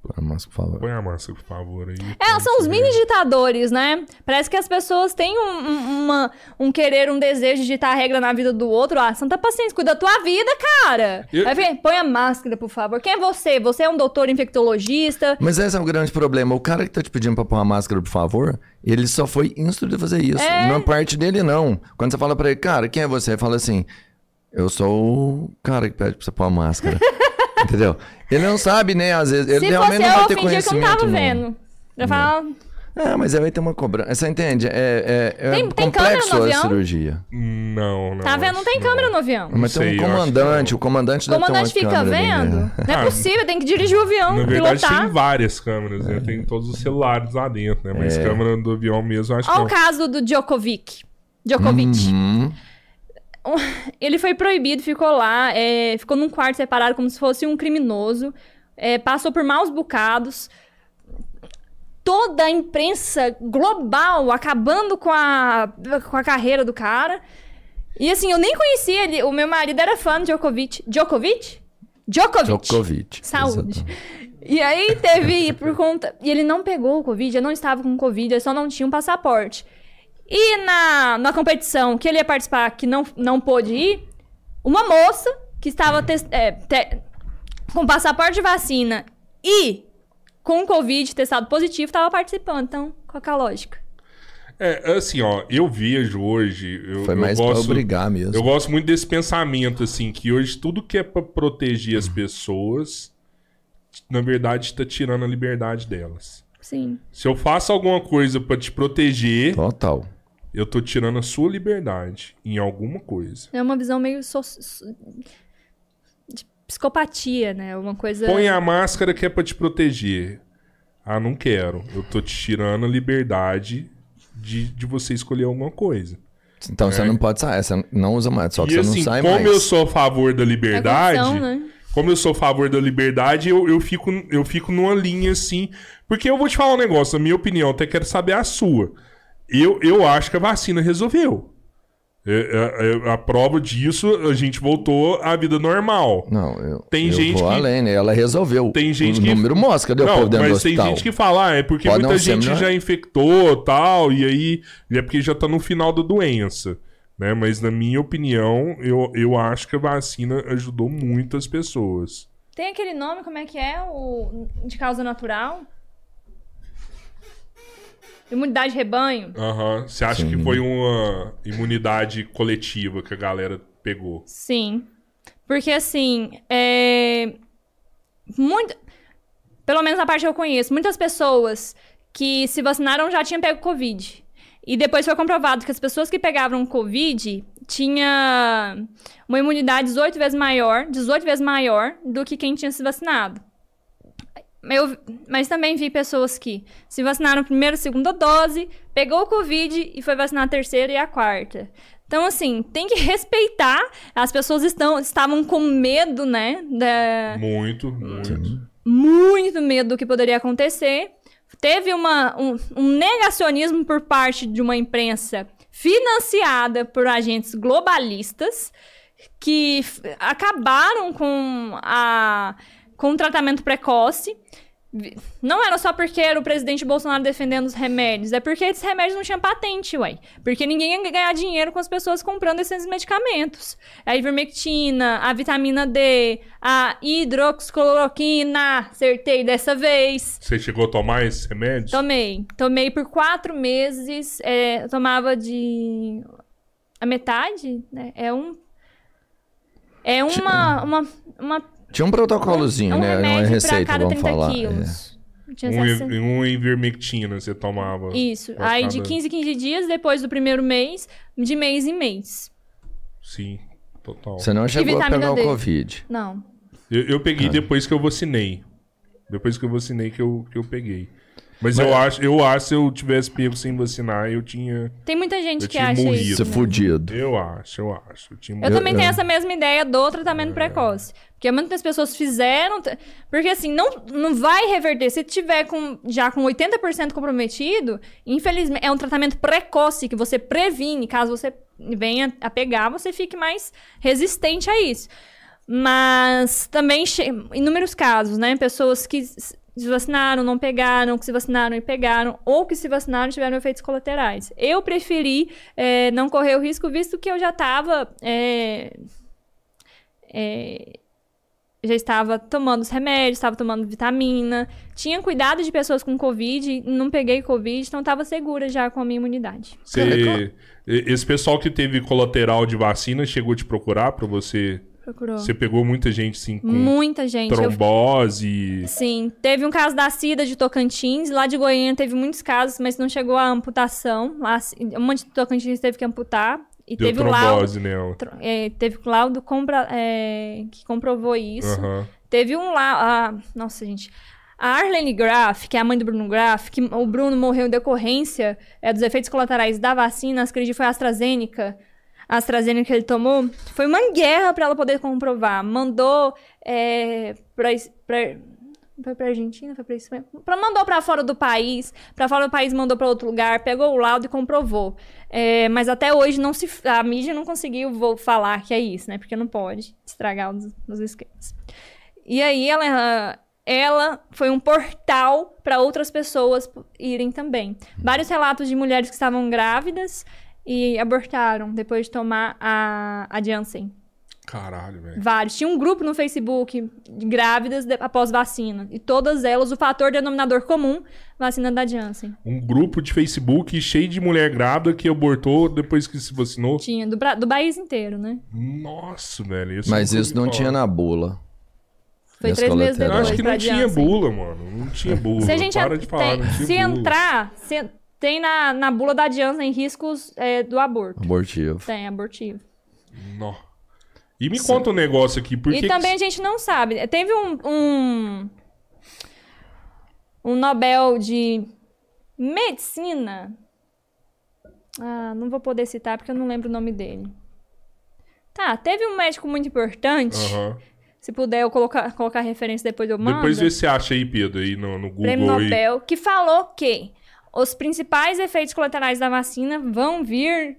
Põe a máscara, por favor. Põe a máscara, por favor. Aí, É, são os mini ditadores, né? Parece que as pessoas têm um, um- uma- um querer, um desejo de ditar regra na vida do outro. Ah, santa paciência, cuida da tua vida, cara. Eu- Aí vem, põe a máscara, por favor. Quem é você? Você é um doutor infectologista? Mas esse é o grande problema. O cara que tá te pedindo pra pôr a máscara, por favor, ele só foi instruído a fazer isso. É. Não é parte dele, não. Quando você fala pra ele, cara, quem é você? Ele fala assim, eu sou o cara que pede pra você pôr a máscara. Entendeu? Ele não sabe, né? Às vezes, ele Se realmente fosse não eu, vai ter eu fingia que eu conhecimento. não tava não. vendo. Eu falo, É, mas aí vai ter uma cobrança. Você entende? É, é, é Tem- tem câmera complexo no a avião? cirurgia. Não, não. tá vendo? Não tem que câmera no avião. O Mas Não tem sei, um comandante. não. O comandante deve ter comandante uma fica ali, vendo? né? Não é Ah, possível, tem que dirigir o avião, Na verdade, pilotar. tem várias câmeras, né? Tem todos os celulares lá dentro, né? Mas É. câmera do avião mesmo, acho que Olha não. o caso do Djokovic. Djokovic. Uhum. Ele foi proibido, ficou lá, é, ficou num quarto separado como se fosse um criminoso, é, passou por maus bocados. Toda a imprensa global acabando com a, com a carreira do cara. E assim, eu nem conhecia ele. O meu marido era fã de Djokovic. Djokovic? Djokovic. Djokovic. Saúde. Exatamente. E aí teve por conta. E ele não pegou o Covid, ele não estava com Covid, ele só não tinha um passaporte. E na, na competição que ele ia participar, que não, não pôde ir, uma moça que estava tes- é, te- com passaporte de vacina e com Covid testado positivo estava participando. Então, qual que é a lógica? É, assim, ó, eu vejo hoje. Eu, Foi eu mais gosto, pra obrigar mesmo. Eu gosto muito desse pensamento, assim, que hoje tudo que é pra proteger as pessoas, na verdade, tá tirando a liberdade delas. Sim. Se eu faço alguma coisa pra te proteger, Total. Eu tô tirando a sua liberdade em alguma coisa. É uma visão meio so- de psicopatia, né? Uma coisa. Põe a máscara que é pra te proteger. Ah, não quero. Eu tô te tirando a liberdade de, de você escolher alguma coisa. Então você não pode sair, você não usa mais, só que e você assim, não sai como mais. eu sou a favor da É liberdade, corrupção, né? como eu sou a favor da liberdade, eu, eu, fico, eu fico numa linha assim. Porque eu vou te falar um negócio, na minha opinião, até quero saber a sua. Eu, eu acho que a vacina resolveu. É, é, é, a prova disso, a gente voltou à vida normal. Não, eu, Tem eu gente vou que- além, né? Ela resolveu. Tem gente o que- número mostra, cadê o Não, povo dentro do mas tem gente que fala, ah, é porque Pode muita gente melhor? já infectou tal, e aí é porque já tá no final da doença. Né? Mas na minha opinião, eu, eu acho que a vacina ajudou muitas pessoas. Tem aquele nome, como é que é? O de causa natural? Imunidade de rebanho? Aham. Você acha que foi uma imunidade coletiva que a galera pegou? Sim. Porque assim, é. Muito. Pelo menos a parte que eu conheço, muitas pessoas que se vacinaram já tinham pego Covid. E depois foi comprovado que as pessoas que pegavam Covid tinha uma imunidade 18 vezes maior, 18 vezes maior do que quem tinha se vacinado. Eu, mas também vi pessoas que se vacinaram primeira e segunda dose, pegou o Covid e foi vacinar a terceira e a quarta. Então, assim, tem que respeitar. As pessoas estão, estavam com medo, né? Da, Muito, muito. muito medo do que poderia acontecer. Teve uma, um, um negacionismo por parte de uma imprensa financiada por agentes globalistas que acabaram com, a, com tratamento precoce. Não era só porque era o presidente Bolsonaro defendendo os remédios, é porque esses remédios não tinham patente, ué. Porque ninguém ia ganhar dinheiro com as pessoas comprando esses medicamentos. A ivermectina, a vitamina D, a hidroxicloroquina, acertei dessa vez. Você chegou a tomar esses remédios? Tomei. Tomei por quatro meses. é, eu tomava de. A metade, né? É um. É uma. uma, uma Tinha um protocolozinho, é um né? Uma remédio receita, pra cada vamos 30 falar. é. quilos. Tinha Um, essa- um ivermectina você tomava. Isso. Aí cada- de 15 em 15 dias, depois do primeiro mês, de mês em mês. Sim, total. Você não chegou a pegar o D? Covid. Não. Eu, eu peguei Ah. depois que eu vacinei. Depois que eu vacinei que eu, que eu peguei. Mas, eu acho, eu acho se eu tivesse pego sem vacinar, eu tinha. Tem muita gente Eu que acha morrido. isso. Você é né? fudido. Eu acho, eu acho. Eu tinha Eu, Eu- também eu- tenho essa mesma ideia do tratamento precoce. Porque muitas pessoas fizeram. Porque assim, não, não vai reverter. Se tiver com, já com 80% comprometido, infelizmente, é um tratamento precoce que você previne. Caso você venha a pegar, você fique mais resistente a isso. Mas também, inúmeros casos, né? Pessoas que s- se vacinaram, não pegaram, que se vacinaram e pegaram, ou que se vacinaram e tiveram efeitos colaterais. Eu preferi é, não correr o risco, visto que eu já estava. É, é, já estava tomando os remédios, estava tomando vitamina, tinha cuidado de pessoas com Covid, não peguei Covid, então estava segura já com a minha imunidade. Esse pessoal que teve colateral de vacina chegou a te procurar para você Procurou. Você pegou muita gente, sim, com Muita gente. Eu- trombose. Sim, teve um caso da Cida de Tocantins, lá de Goiânia teve muitos casos, mas não chegou à amputação. Lá, um monte de Tocantins teve que amputar. E Deu teve o laudo, trombose tro- é, teve o laudo compra, é, que comprovou isso. Teve um lá. nossa, gente. A Arlene Graff, que é a mãe do Bruno Graff, que o Bruno morreu em decorrência é, dos efeitos colaterais da vacina, acredito que foi a AstraZeneca. A AstraZeneca que ele tomou. Foi uma guerra pra ela poder comprovar. Mandou é, pra, pra- Foi pra Argentina? Foi pra mesmo? Pra, mandou pra fora do país. Pra fora do país mandou pra outro lugar. Pegou o laudo e comprovou. É, mas até hoje não se, a mídia não conseguiu vou falar que é isso, né? Porque não pode estragar os, os esquemas. E aí ela, ela foi um portal para outras pessoas irem também. Vários relatos de mulheres que estavam grávidas e abortaram depois de tomar a, a Janssen. Caralho, velho. Vários. Tinha um grupo no Facebook de grávidas de- após vacina. E todas elas, o fator denominador comum, vacina da Janssen. Um grupo de Facebook cheio de mulher grávida que abortou depois que se vacinou. Tinha, do, do país inteiro, né? Nossa, velho. isso Mas nunca isso não tinha na bula. Foi três meses colaterais. Eu depois acho que não tinha Janssen. bula, mano. Não tinha bula. Se a gente Para de falar, tem- não tinha se bula. entrar, se- tem na, na bula da Janssen riscos é, do aborto. Abortivo. Tem, abortivo. Nó. E me conta um negócio aqui. Por e que também que... a gente não sabe. Teve um, um. um Nobel de Medicina. Ah, não vou poder citar porque eu não lembro o nome dele. Tá, teve um médico muito importante. Se puder eu colocar, colocar a referência depois eu mando. Depois vê se acha aí, Pedro, aí no, no Google. Prêmio aí. Nobel, que falou que os principais efeitos colaterais da vacina vão vir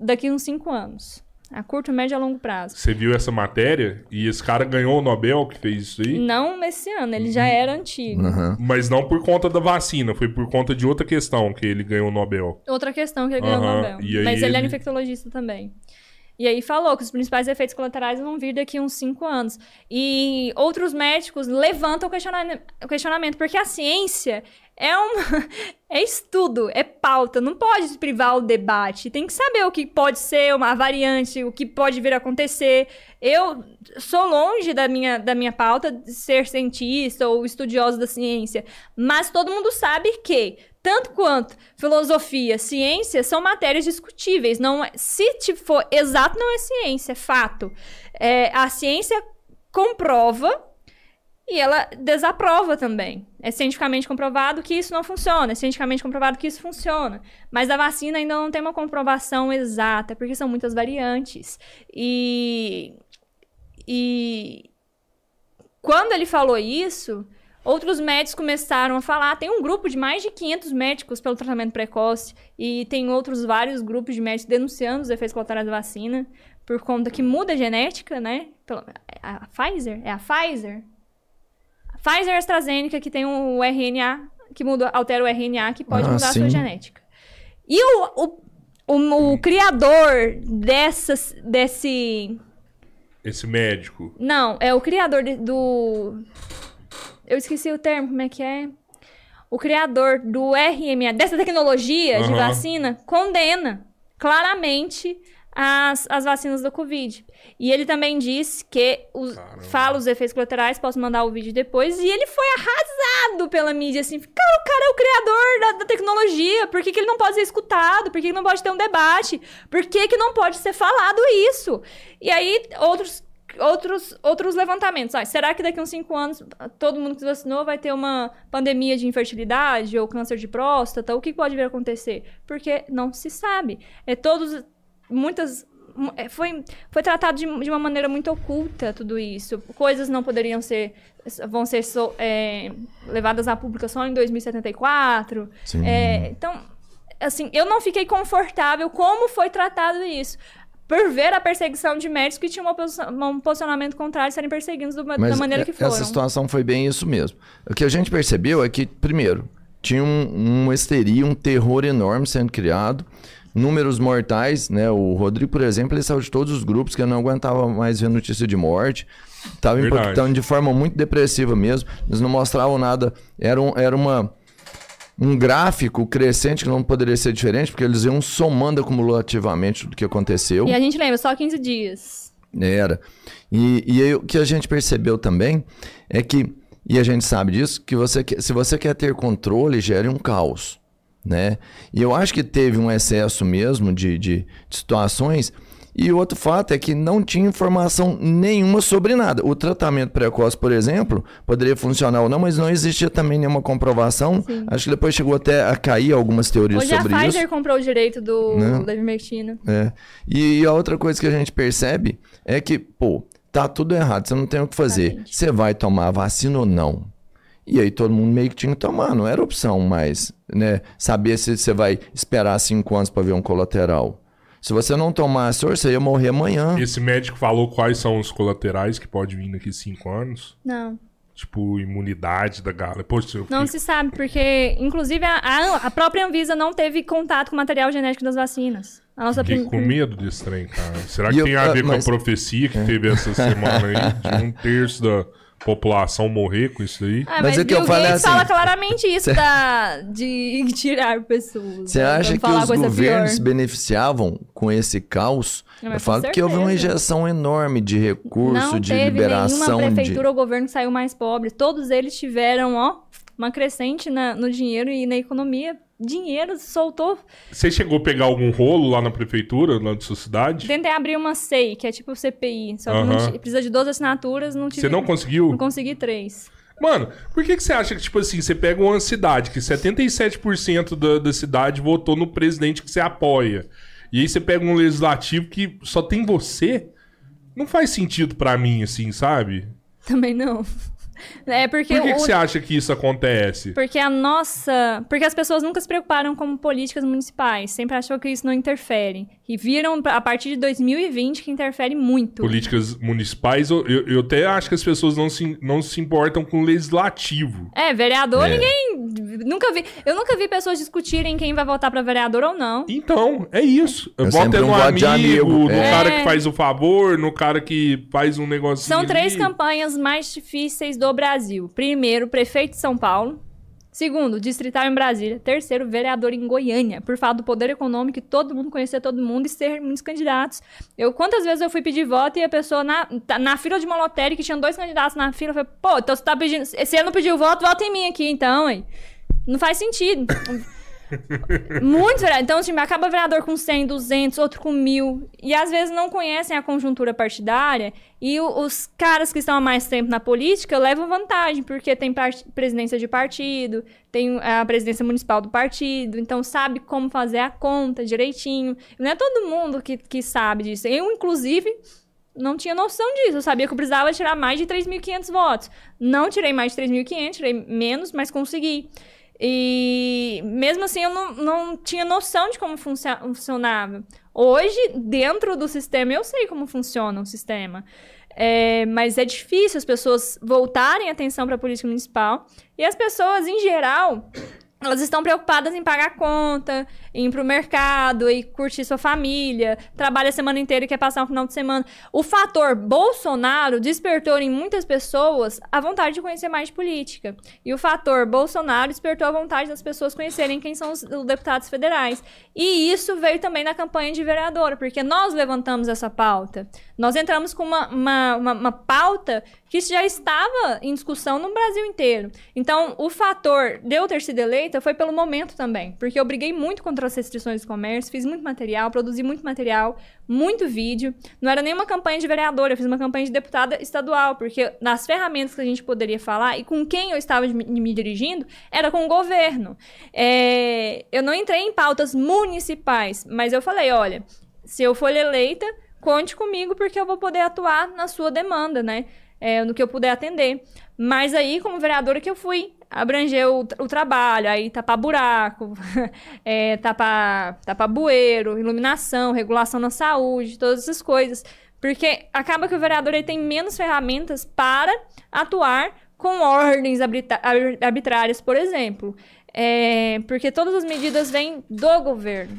daqui uns 5 anos. A curto, médio e a longo prazo. Você viu essa matéria? E esse cara ganhou o Nobel que fez isso aí? Não esse ano, ele Uhum. já era antigo. Aham. Mas não por conta da vacina, foi por conta de outra questão que ele ganhou o Nobel. Outra questão que ele ganhou o Nobel. e aí Mas ele, era ele- infectologista também. E aí falou que os principais efeitos colaterais vão vir daqui uns 5 anos. E outros médicos levantam o questiona- o questionamento, porque a ciência é um é estudo, é pauta, não pode privar o debate. Tem que saber o que pode ser uma variante, o que pode vir a acontecer. Eu sou longe da minha, da minha pauta de ser cientista ou estudioso da ciência, mas todo mundo sabe que tanto quanto filosofia, ciência são matérias discutíveis. Não é- se for exato, não é ciência, é fato. É, a ciência comprova e ela desaprova também. É cientificamente comprovado que isso não funciona, é cientificamente comprovado que isso funciona. Mas a vacina ainda não tem uma comprovação exata, porque são muitas variantes. E. E. Quando ele falou isso, outros médicos começaram a falar. Tem um grupo de mais de 500 médicos pelo tratamento precoce, e tem outros vários grupos de médicos denunciando os efeitos colaterais da vacina, por conta que muda a genética, né? Pelo- A Pfizer? É a Pfizer? Pfizer e AstraZeneca, que tem o RNA, que muda, altera o RNA, que pode Ah, mudar a sim. sua genética. E o, o, o, o criador dessas, desse... Esse médico. Não, é o criador de- do... Eu esqueci o termo, como é que é? O criador do RNA, dessa tecnologia de Aham. vacina, condena claramente as, as vacinas do Covid. E ele também disse que os, Caramba. fala os efeitos colaterais, posso mandar o vídeo depois, e ele foi arrasado pela mídia, assim, cara, o cara é o criador da, da tecnologia, por que, que ele não pode ser escutado? Por que, que não pode ter um debate? Por que, que não pode ser falado isso? E aí, outros outros, outros levantamentos. Ah, será que daqui a uns 5 anos todo mundo que se vacinou vai ter uma pandemia de infertilidade ou câncer de próstata? O que pode vir a acontecer? Porque não se sabe. É todos. Muitas. mu- é, Foi, foi tratado de, de uma maneira muito oculta tudo isso. Coisas não poderiam ser. vão ser so- é, levadas à pública só em 2074. Sim. É, então, assim, eu não fiquei confortável como foi tratado isso. por ver a perseguição de médicos que tinham um posicionamento contrário serem perseguidos do- da Mas maneira é- que foram. essa situação foi bem isso mesmo. O que a gente percebeu é que, primeiro, tinha um, uma histeria, um terror enorme sendo criado, números mortais, né? O Rodrigo, por exemplo, ele saiu de todos os grupos que eu não aguentava mais ver notícia de morte. Estava Verdade. impactando de forma muito depressiva mesmo. Eles não mostravam nada. Era, um, era uma, um gráfico crescente que não poderia ser diferente, porque eles iam somando acumulativamente tudo que aconteceu. E a gente lembra, só 15 dias. Era. E, e aí, o que a gente percebeu também é que, e a gente sabe disso, que você se você quer ter controle, gere um caos. Né? E eu acho que teve um excesso mesmo de, de, de situações. E outro fato é que não tinha informação nenhuma sobre nada. O tratamento precoce, por exemplo, poderia funcionar ou não, mas não existia também nenhuma comprovação. Acho que depois chegou até a cair algumas teorias Hoje a sobre Pfizer isso. comprou o direito do Né? Levermectina. É. E a outra coisa que a gente percebe é que, pô, tá tudo errado, você não tem o que fazer. Você vai tomar a vacina ou não? E aí todo mundo meio que tinha que tomar, não era opção mais, né? Saber se você vai esperar cinco anos para ver um colateral. Se você não tomasse, você ia morrer amanhã. Esse médico falou quais são os colaterais que pode vir daqui cinco anos. Não. Tipo, imunidade da galera. Poxa, eu Não se sabe, porque, inclusive, a, a- própria Anvisa não teve contato com o material genético das vacinas. A nossa Fiquei com medo desse trem, cara. Será que eu- tem a ah, ver com mas- a profecia que teve essa semana aí? De um terço da população morrer com isso aí? Ah, Mas mas é que eu falei Gates assim, fala claramente isso cê- da, de tirar pessoas. Você né? acha que os governos se pior. beneficiavam com esse caos? Não, Eu falo que houve uma injeção enorme de recurso, Não de teve liberação nenhuma de. prefeitura ou governo que saiu mais pobre. Todos eles tiveram, ó, uma crescente na- no dinheiro e na economia. Dinheiro soltou. Você chegou a pegar algum rolo lá na prefeitura, lá da sua cidade? Tentei abrir uma SEI, que é tipo o CPI. Só que precisa de 12 assinaturas, não tive. Você não conseguiu? Não consegui três. Mano, por que, que você acha que, tipo assim, você pega uma cidade que 77% da, da cidade votou no presidente que você apoia, e aí você pega um legislativo que só tem você? Não faz sentido pra mim, assim, sabe? Também não. É porque Por que, que o- você acha que isso acontece? Porque a nossa. Porque as pessoas nunca se preocuparam com políticas municipais. Sempre achou que isso não interfere. E viram a partir de 2020 que interfere muito. Políticas municipais, eu, eu, até acho que as pessoas não se, não se importam com o legislativo. É, vereador, É. ninguém. Nunca vi. Eu nunca vi pessoas discutirem quem vai votar pra vereador ou não. Então, é isso. Eu Vota sempre no um amigo, amigo, no é. cara que faz o favor, no cara que faz um negocinho. São três ali. campanhas mais difíceis do Brasil. Primeiro, prefeito de São Paulo. Segundo, distrital em Brasília. Terceiro, vereador em Goiânia. Por fato do poder econômico todo mundo conhecer todo mundo e ser muitos candidatos. Eu, quantas vezes eu fui pedir voto e a pessoa na, tá- na fila de uma lotérica tinha dois candidatos na fila, eu falei, pô, então você tá pedindo. Se você não pediu voto, vota em mim aqui, então, hein? Não faz sentido. Muitos vereadores. Então, tipo, acaba vereador com 100, 200, outro com mil. E às vezes não conhecem a conjuntura partidária. E os caras que estão há mais tempo na política levam vantagem, porque tem presidência de partido, tem a presidência municipal do partido, então sabe como fazer a conta direitinho. Não é todo mundo que, que sabe disso. Eu, inclusive. Não tinha noção disso. Eu sabia que eu precisava tirar mais de 3.500 votos. Não tirei mais de 3.500, tirei menos, mas consegui. E mesmo assim eu não, não tinha noção de como funcio- funcionava. Hoje, dentro do sistema, eu sei como funciona o sistema. É, mas é difícil as pessoas voltarem atenção para a política municipal. E as pessoas, em geral, elas estão preocupadas em pagar conta, em ir pro mercado, e curtir sua família, trabalha a semana inteira e quer passar um final de semana. O fator Bolsonaro despertou em muitas pessoas a vontade de conhecer mais de política. E o fator Bolsonaro despertou a vontade das pessoas conhecerem quem são os, os deputados federais. E isso veio também na campanha de vereadora, porque nós levantamos essa pauta. Nós entramos com uma, uma, uma, uma pauta que já estava em discussão no Brasil inteiro. Então, o fator de eu ter sido eleita foi pelo momento também, porque eu briguei muito contra as restrições de comércio, fiz muito material, produzi muito material, muito vídeo. Não era nenhuma campanha de vereadora, eu fiz uma campanha de deputada estadual, porque nas ferramentas que a gente poderia falar e com quem eu estava me, me dirigindo, era com o governo. É, eu não entrei em pautas municipais, mas eu falei, olha, se eu for eleita, conte comigo porque eu vou poder atuar na sua demanda, né? É, no que eu puder atender. Mas aí, como vereadora, que eu fui abranger o, o trabalho, aí tapar buraco, é, tapar, tapar bueiro, iluminação, regulação na saúde, todas essas coisas. Porque acaba que o vereador ele tem menos ferramentas para atuar com ordens arbitrárias, por exemplo. É, porque todas as medidas vêm do governo.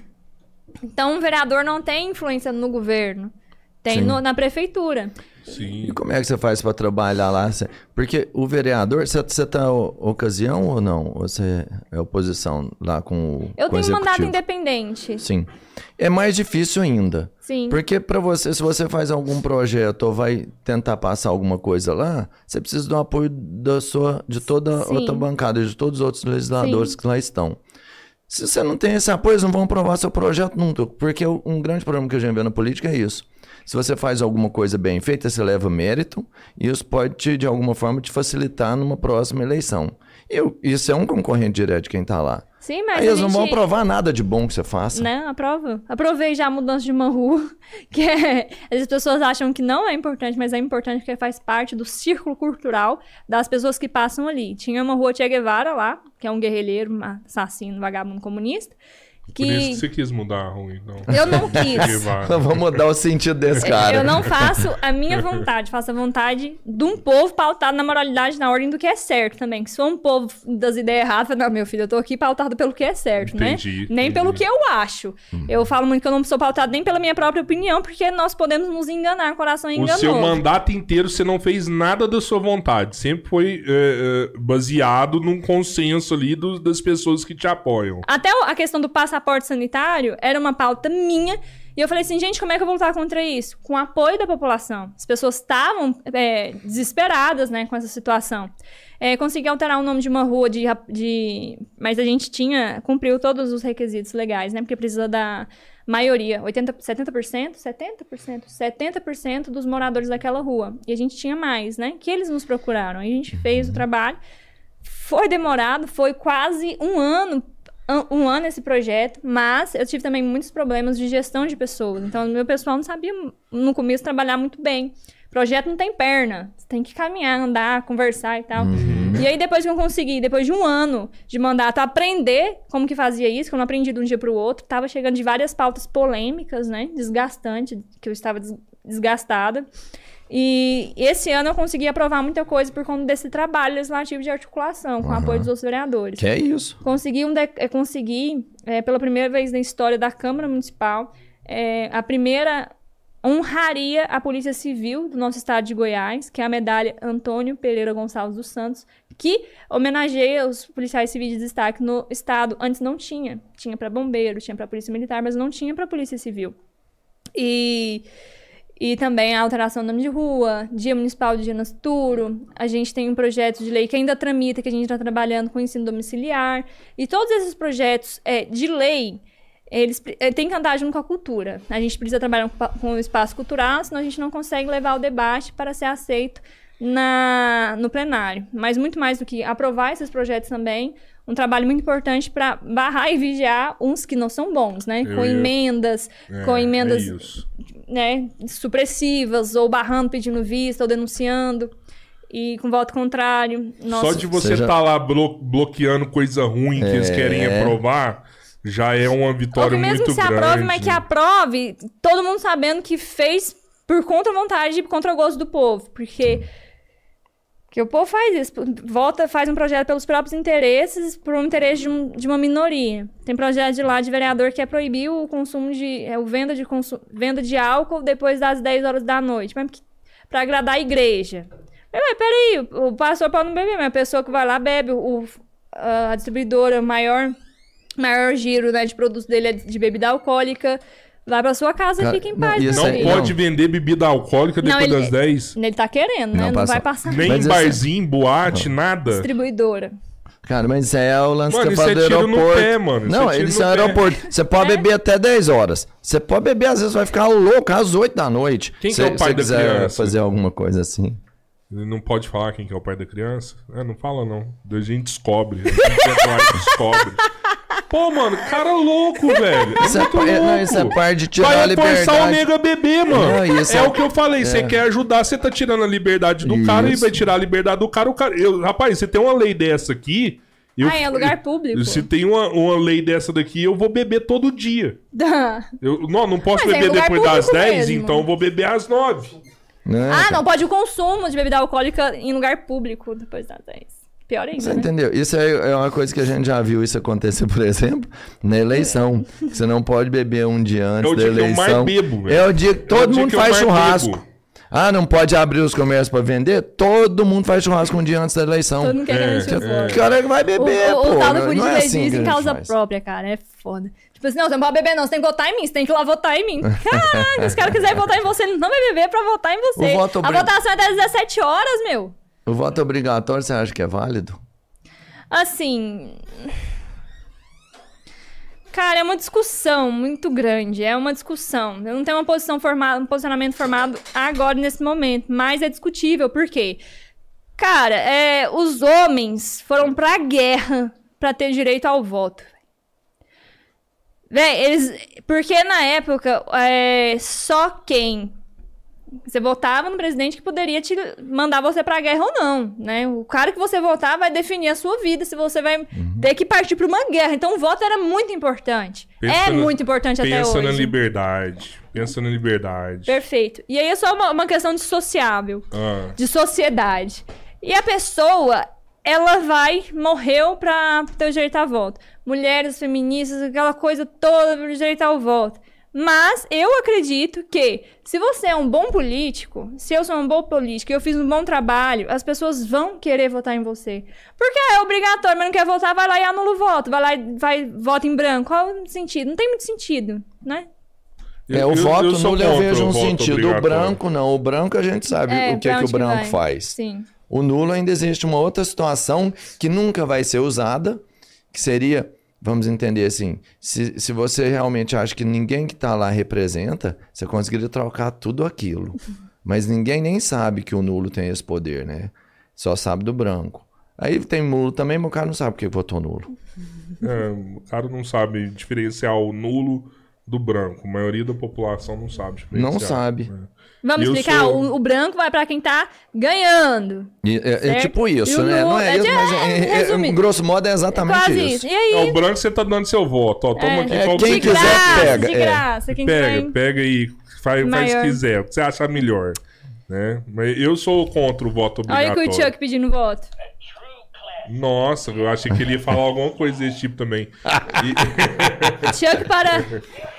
Então, o vereador não tem influência no governo, tem no, na prefeitura. Sim. E como é que você faz para trabalhar lá? Porque o vereador, você está ocasião ou não? Você é oposição lá com o Eu com tenho mandato independente. Sim. É mais difícil ainda. Sim. Porque para você, se você faz algum projeto ou vai tentar passar alguma coisa lá, você precisa do apoio da sua, de toda a outra bancada, de todos os outros legisladores Sim. que lá estão. Se você não tem esse apoio, eles não vão aprovar seu projeto nunca. Porque um grande problema que a gente vê na política é isso. Se você faz alguma coisa bem feita, você leva mérito e isso pode, te, de alguma forma, te facilitar numa próxima eleição. Eu, isso é um concorrente direto de quem está lá. Sim, mas. Aí eles gente... não vão aprovar nada de bom que você faça. Não, aprova. Aprovei já a mudança de uma rua, que é. As pessoas acham que não é importante, mas é importante porque faz parte do círculo cultural das pessoas que passam ali. Tinha uma rua Che Guevara lá, que é um guerrilheiro, um assassino, vagabundo comunista. Que... Por isso que você quis mudar a rua, então. Eu não quis. Vamos mudar o sentido desse cara. Eu não faço a minha vontade, faço a vontade de um povo pautado na moralidade, na ordem do que é certo também. Que se for um povo das ideias erradas, não, meu filho, eu tô aqui pautado pelo que é certo, né? entendi, né? Nem entendi. pelo que eu acho. Hum. Eu falo muito que eu não sou pautado nem pela minha própria opinião, porque nós podemos nos enganar, coração enganoso. O seu mandato inteiro você não fez nada da sua vontade. Sempre foi é, é, baseado num consenso ali do, das pessoas que te apoiam. Até a questão do passaporte passaporte sanitário era uma pauta minha. E eu falei assim, gente, como é que eu vou lutar contra isso? Com o apoio da população. As pessoas estavam é, desesperadas, né, com essa situação. É, consegui alterar o nome de uma rua de, de... Mas a gente tinha... Cumpriu todos os requisitos legais, né? Porque precisa da maioria. 80, 70%? 70%? 70% dos moradores daquela rua. E a gente tinha mais, né? Que eles nos procuraram. A gente fez o trabalho. Foi demorado, foi quase um ano um ano esse projeto, mas eu tive também muitos problemas de gestão de pessoas. Então, meu pessoal não sabia no começo trabalhar muito bem. Projeto não tem perna, você tem que caminhar, andar, conversar e tal. Uhum. E aí, depois que eu consegui, depois de um ano de mandato, aprender como que fazia isso, que eu não aprendi de um dia para o outro, tava chegando de várias pautas polêmicas, né? Desgastante, que eu estava desgastada. E esse ano eu consegui aprovar muita coisa por conta desse trabalho legislativo de articulação, com uhum. apoio dos outros vereadores. Que é isso? Consegui, um de... Eh, consegui é, pela primeira vez na história da Câmara Municipal, é, a primeira honraria à Polícia Civil do nosso estado de Goiás, que é a medalha Antônio Pereira Gonçalves dos Santos, que homenageia os policiais civis de destaque no estado. Antes não tinha. Tinha para bombeiro, tinha para Polícia Militar, mas não tinha para Polícia Civil. E e também a alteração do nome de rua, Dia Municipal de Dia Nascituro. A gente tem um projeto de lei que ainda tramita, que a gente está trabalhando com ensino domiciliar. E todos esses projetos é, de lei, eles é, têm que andar junto com a cultura. A gente precisa trabalhar com, com o espaço cultural, senão a gente não consegue levar o debate para ser aceito na, no plenário. Mas muito mais do que aprovar esses projetos também, um trabalho muito importante para barrar e vigiar uns que não são bons, né? Eu com emendas, é, com emendas é né, supressivas, ou barrando, pedindo vista, ou denunciando. E com voto contrário. Nossa. Só de você estar tá lá blo bloqueando coisa ruim que é... eles querem aprovar, já é uma vitória muito grande. Mesmo que se aprove, mas que aprove, todo mundo sabendo que fez por contra a vontade e contra o gosto do povo. Porque... Que o povo faz isso, volta, faz um projeto pelos próprios interesses, por um interesse de, um, de uma minoria. Tem projeto de lá de vereador que é proibir o consumo de. É, o venda de, consu, venda de álcool depois das 10 horas da noite. Para agradar a igreja. Mas, peraí, o pastor pode não beber, mas a pessoa que vai lá bebe. O, a distribuidora, maior, maior giro né, de produtos dele é de bebida alcoólica. Vai pra sua casa e fica em paz. Não, não pode não. vender bebida alcoólica depois ele, das 10. Ele tá querendo, né? Não, não vai passar. Nem mas barzinho, assim, boate, nada. Distribuidora. Cara, mas é o lance mano, que eu falo do aeroporto. Pé, mano. Não, é, é aeroporto. Você pode é? beber até 10 horas. Você pode beber, às vezes vai ficar louco às 8 da noite. Quem que é o pai da criança? fazer alguma coisa assim. Ele não pode falar quem que é o pai da criança? É, não fala não. A gente descobre. A gente descobre. Pô, mano, cara louco, velho. Isso é, muito pa- é, não, louco. isso é parte de tirar Vai a reforçar o liberdade. nego a beber, mano. Não, isso é, é- o que eu falei. Você quer ajudar, você tá tirando a liberdade do cara e Isso. vai tirar a liberdade do cara. O cara eu, rapaz, você tem uma lei dessa aqui. Eu, Ah, é lugar público. Se tem uma, uma lei dessa daqui, eu vou beber todo dia. Dá. Eu não, não posso Mas é beber lugar depois das público 10, mesmo. então eu vou beber às 9. Né, Ah, cara? não pode o consumo de bebida alcoólica em lugar público depois das 10. Pior ainda, Você né? entendeu? Isso é, é uma coisa que a gente já viu isso acontecer, por exemplo, na eleição. Você não pode beber um dia antes É o da dia que eu mais eleição. bebo. É o dia que todo dia mundo que faz churrasco. bebo. Ah, não pode abrir os comércios para vender? Todo mundo faz churrasco um dia antes da eleição. Todo mundo quer É, garantir o é. O cara vai O, beber, o, pô. o tal do não é assim que em causa faz. própria, cara. É foda. Tipo assim, não, você não pode beber, não. Você tem que votar em mim. Você tem que ir lá votar em mim. Caraca, se o cara quiser votar em você, ele não vai beber pra votar em você. O voto A obri- votação é das 17 horas, meu. O voto obrigatório, você acha que é válido? Assim. Cara, é uma discussão muito grande. É uma discussão. Eu não tenho uma posição formada, um posicionamento formado agora nesse momento, mas é discutível. Por quê? Cara, é, os homens foram pra guerra pra ter direito ao voto. Véi, eles. Porque na época, é, só quem você votava no presidente que poderia te mandar você pra guerra ou não, né? O cara que você votar vai definir a sua vida, se você vai Uhum. ter que partir pra uma guerra. Então o voto era muito importante. Pensa é na- muito importante até Pensa hoje. na liberdade. Pensa na liberdade. Perfeito. E aí é só uma, uma questão de sociável, Ah, de sociedade. E a pessoa, ela vai, morreu pra ter o direito a voto. Mulheres feministas, aquela coisa toda pro direito ao voto. Mas eu acredito que se você é um bom político, se eu sou um bom político e eu fiz um bom trabalho, as pessoas vão querer votar em você. Porque é obrigatório, mas não quer votar, vai lá e anula o voto. Vai lá e vai, vota em branco. Qual o sentido? Não tem muito sentido, né? É, eu- o eu- voto eu sou nulo eu vejo um sentido. O branco não. O branco a gente sabe É, o que, pra que o branco vai. faz. Sim. O nulo ainda existe uma outra situação que nunca vai ser usada, que seria, vamos entender assim, se, se você realmente acha que ninguém que está lá representa, você conseguiria trocar tudo aquilo. Mas ninguém nem sabe que o nulo tem esse poder, né? Só sabe do branco. Aí tem nulo também, mas o cara não sabe por que votou nulo. é, o cara não sabe diferenciar o nulo do branco. A maioria da população não sabe diferenciar. Não sabe. Vamos Eu explicar? sou- O, o branco vai pra quem tá ganhando. E é, é tipo isso, E né? Não é é isso, de- mas é, é, é- é- grosso modo é exatamente Quase isso. isso. E É aí? o branco você tá dando seu voto. Ó, toma É. aqui É, qual quem quiser, graça, pega, de é. graça. Quem Pega, tem... pega e faz, o Maior. que quiser, o que você achar melhor. Né? Mas eu sou contra o voto Olha obrigatório. que o Chuck pedindo voto. Nossa, eu achei que ele ia falar alguma coisa desse tipo também. Chuck para...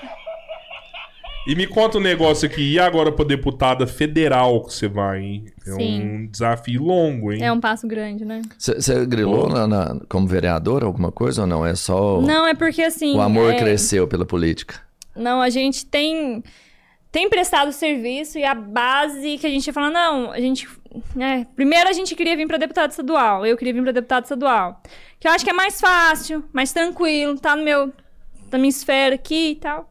E, me conta um negócio aqui. E agora pra deputada federal que você vai, hein? É Sim. um desafio longo, hein? É um passo grande, né? Você grilou na- na- como vereador alguma coisa ou não? É só o- Não, é porque assim... o amor é- cresceu pela política? Não, a gente tem tem prestado serviço e a base que a gente fala, não, a gente. né, primeiro a gente queria vir para deputado estadual, eu queria vir para deputado estadual. Que eu acho que é mais fácil, mais tranquilo, tá no meu. na minha esfera aqui e tal.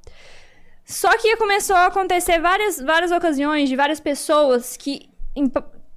Só que começou a acontecer várias, várias ocasiões de várias pessoas que,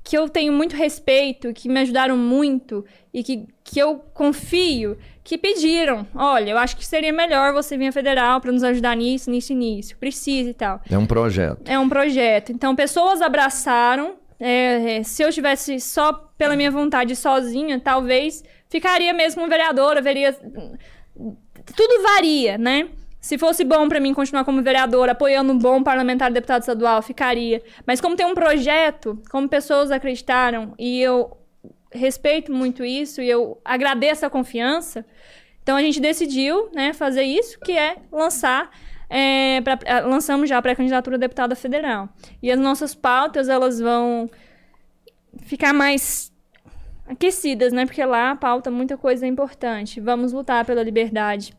que eu tenho muito respeito, que me ajudaram muito e que, que eu confio, que pediram: olha, eu acho que seria melhor você vir a federal para nos ajudar nisso, nisso e nisso. Precisa e tal. É um projeto. É um projeto. Então, pessoas abraçaram. É, é, se eu tivesse só pela minha vontade sozinha, talvez ficaria mesmo vereadora, veria. Tudo varia, né? Se fosse bom pra mim continuar como vereadora, apoiando um bom parlamentar deputado estadual, ficaria. Mas como tem um projeto, como pessoas acreditaram, e eu respeito muito isso, e eu agradeço a confiança, então a gente decidiu né, fazer isso, que é lançar. é, pra- ah, lançamos já a pré-candidatura a deputada federal. E as nossas pautas, elas vão ficar mais aquecidas, né? Porque lá pauta muita coisa importante. Vamos lutar pela liberdade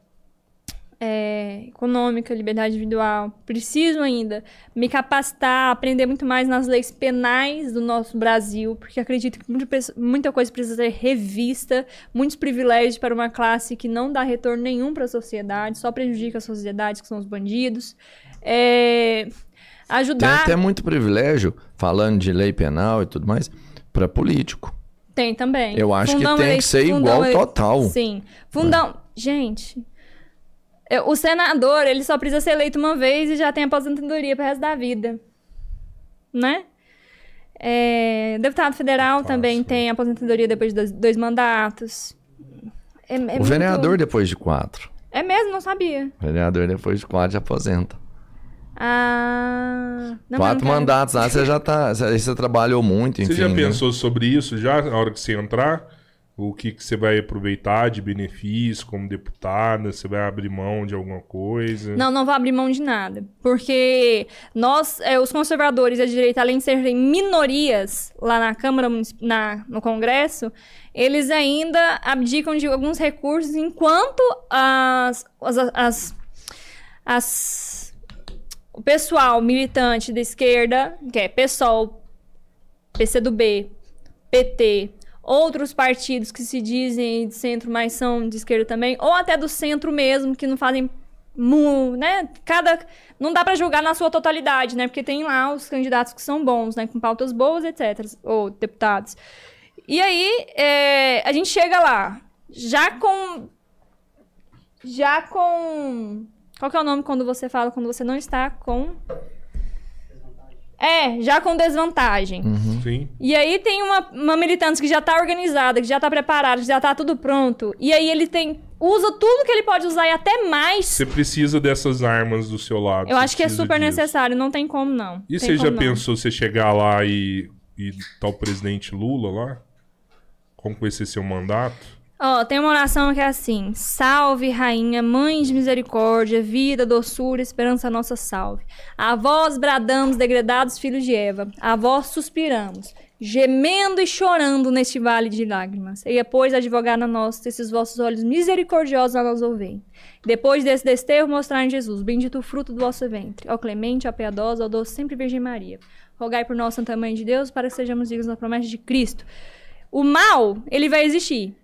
é, econômica, liberdade individual. Preciso ainda me capacitar, aprender muito mais nas leis penais do nosso Brasil, porque acredito que muita, coisa precisa ser revista, muitos privilégios para uma classe que não dá retorno nenhum para a sociedade, só prejudica a sociedade, que são os bandidos. É, Tem ajudar. até muito privilégio, falando de lei penal e tudo mais, para político. Tem também. Eu acho que tem ele- que ser fundão igual ele- total. Sim. Fundão. Gente, É, O senador, ele só precisa ser eleito uma vez e já tem aposentadoria pro resto da vida. Né? É, deputado federal também Fácil. tem aposentadoria depois de dois, dois mandatos. É, é o muito- vereador, depois de quatro. É mesmo, não sabia. O vereador, depois de quatro, já aposenta. Ah. Não, quatro não mandatos lá, você já tá. Você você trabalhou muito, enfim. Você já né? pensou sobre isso já na hora que você entrar? O que, você vai aproveitar de benefício como deputada? Você vai abrir mão de alguma coisa? Não, não vou abrir mão de nada. Porque nós, é, os conservadores e a direita, além de serem minorias lá na Câmara, na, no Congresso, eles ainda abdicam de alguns recursos enquanto as, as, as, as- o pessoal militante da esquerda, que é PSOL, PCdoB, PT, outros partidos que se dizem de centro, mas são de esquerda também, ou até do centro mesmo, que não fazem né? Cada não dá pra julgar na sua totalidade, né? Porque tem lá os candidatos que são bons, né, com pautas boas, etc, ou deputados. E aí, é, a gente chega lá, já com já com qual que é o nome quando você fala quando você não está com é, já com desvantagem. Sim. E aí tem uma, uma militante que já tá organizada, que já tá preparada, que já tá tudo pronto. E aí ele tem. Usa tudo que ele pode usar e até mais. Você precisa dessas armas do seu lado. Eu acho que é super disso. necessário, não tem como não. E Tem você já não. pensou você chegar lá e, e tá o presidente Lula lá? Como que vai ser seu mandato? Ó, tem uma oração que é assim: Salve, rainha, mãe de misericórdia, vida, doçura, esperança nossa salve. A vós bradamos, degredados filhos de Eva, a vós suspiramos, gemendo e chorando neste vale de lágrimas. E depois advogada nossa, esses vossos olhos misericordiosos a nós ouvem. Depois desse desterro, mostrar em Jesus, bendito o fruto do vosso ventre. Ó clemente, ó piedosa, ó doce sempre Virgem Maria. Rogai por nós, Santa Mãe de Deus, para que sejamos dignos da promessa de Cristo. O mal, ele vai existir.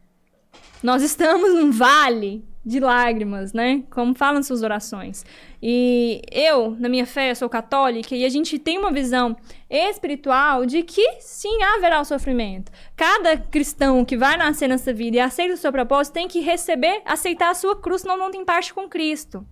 Nós estamos num vale de lágrimas, né? Como falam suas orações. E eu, na minha fé, sou católica e a gente tem uma visão espiritual de que sim haverá o sofrimento. Cada cristão que vai nascer nessa vida e aceita o seu propósito tem que receber, aceitar a sua cruz, senão não tem parte com Cristo.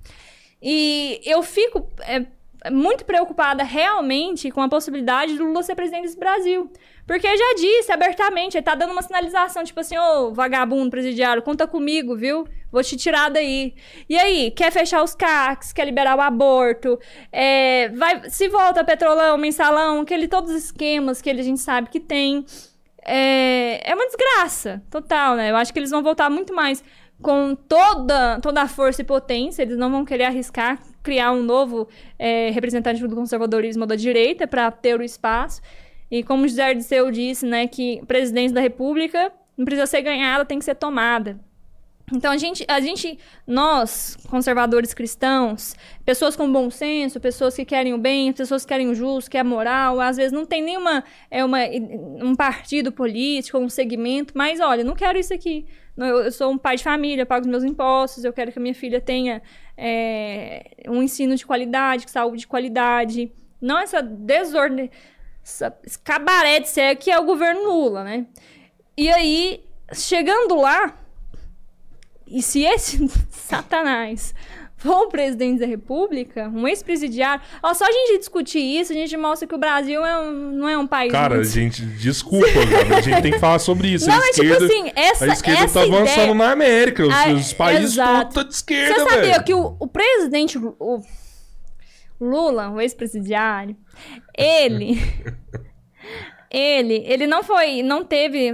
E eu fico é, muito preocupada realmente com a possibilidade do Lula ser presidente desse Brasil. Porque já disse abertamente, ele tá dando uma sinalização, tipo assim, ô vagabundo presidiário, conta comigo, viu? Vou te tirar daí. E aí, quer fechar os CACs, quer liberar o aborto, é, vai, se volta petrolão, mensalão, aquele, todos os esquemas que ele, a gente sabe que tem. É, é uma desgraça total, né? Eu acho que eles vão voltar muito mais com toda, toda a força e potência, eles não vão querer arriscar criar um novo é, representante do conservadorismo da direita para ter o espaço. E como José Dirceu disse, né, que presidência da República não precisa ser ganhada, tem que ser tomada. Então a gente, a gente, nós, conservadores cristãos, pessoas com bom senso, pessoas que querem o bem, pessoas que querem o justo, que é moral, às vezes não tem nenhuma é uma, um partido político, um segmento, mas olha, não quero isso aqui. Eu, sou um pai de família, pago os meus impostos, eu quero que a minha filha tenha é, um ensino de qualidade, saúde de qualidade. Não essa desordem, essa, esse cabaré de ser que é o governo Lula, né? E aí, chegando lá, e se esse satanás for o presidente da república, um ex-presidiário... Ó, só a gente discutir isso, a gente mostra que o Brasil é um- não é um país... Cara, muito- gente, desculpa, cara, a gente tem que falar sobre isso. Não, a é tipo esquerda, assim, essa- a esquerda essa tá avançando ideia- na América. Os, Ah, os países tá de esquerda, Você sabia velho. que o, o presidente, o Lula, o ex-presidiário, ele, ele, ele não foi, não teve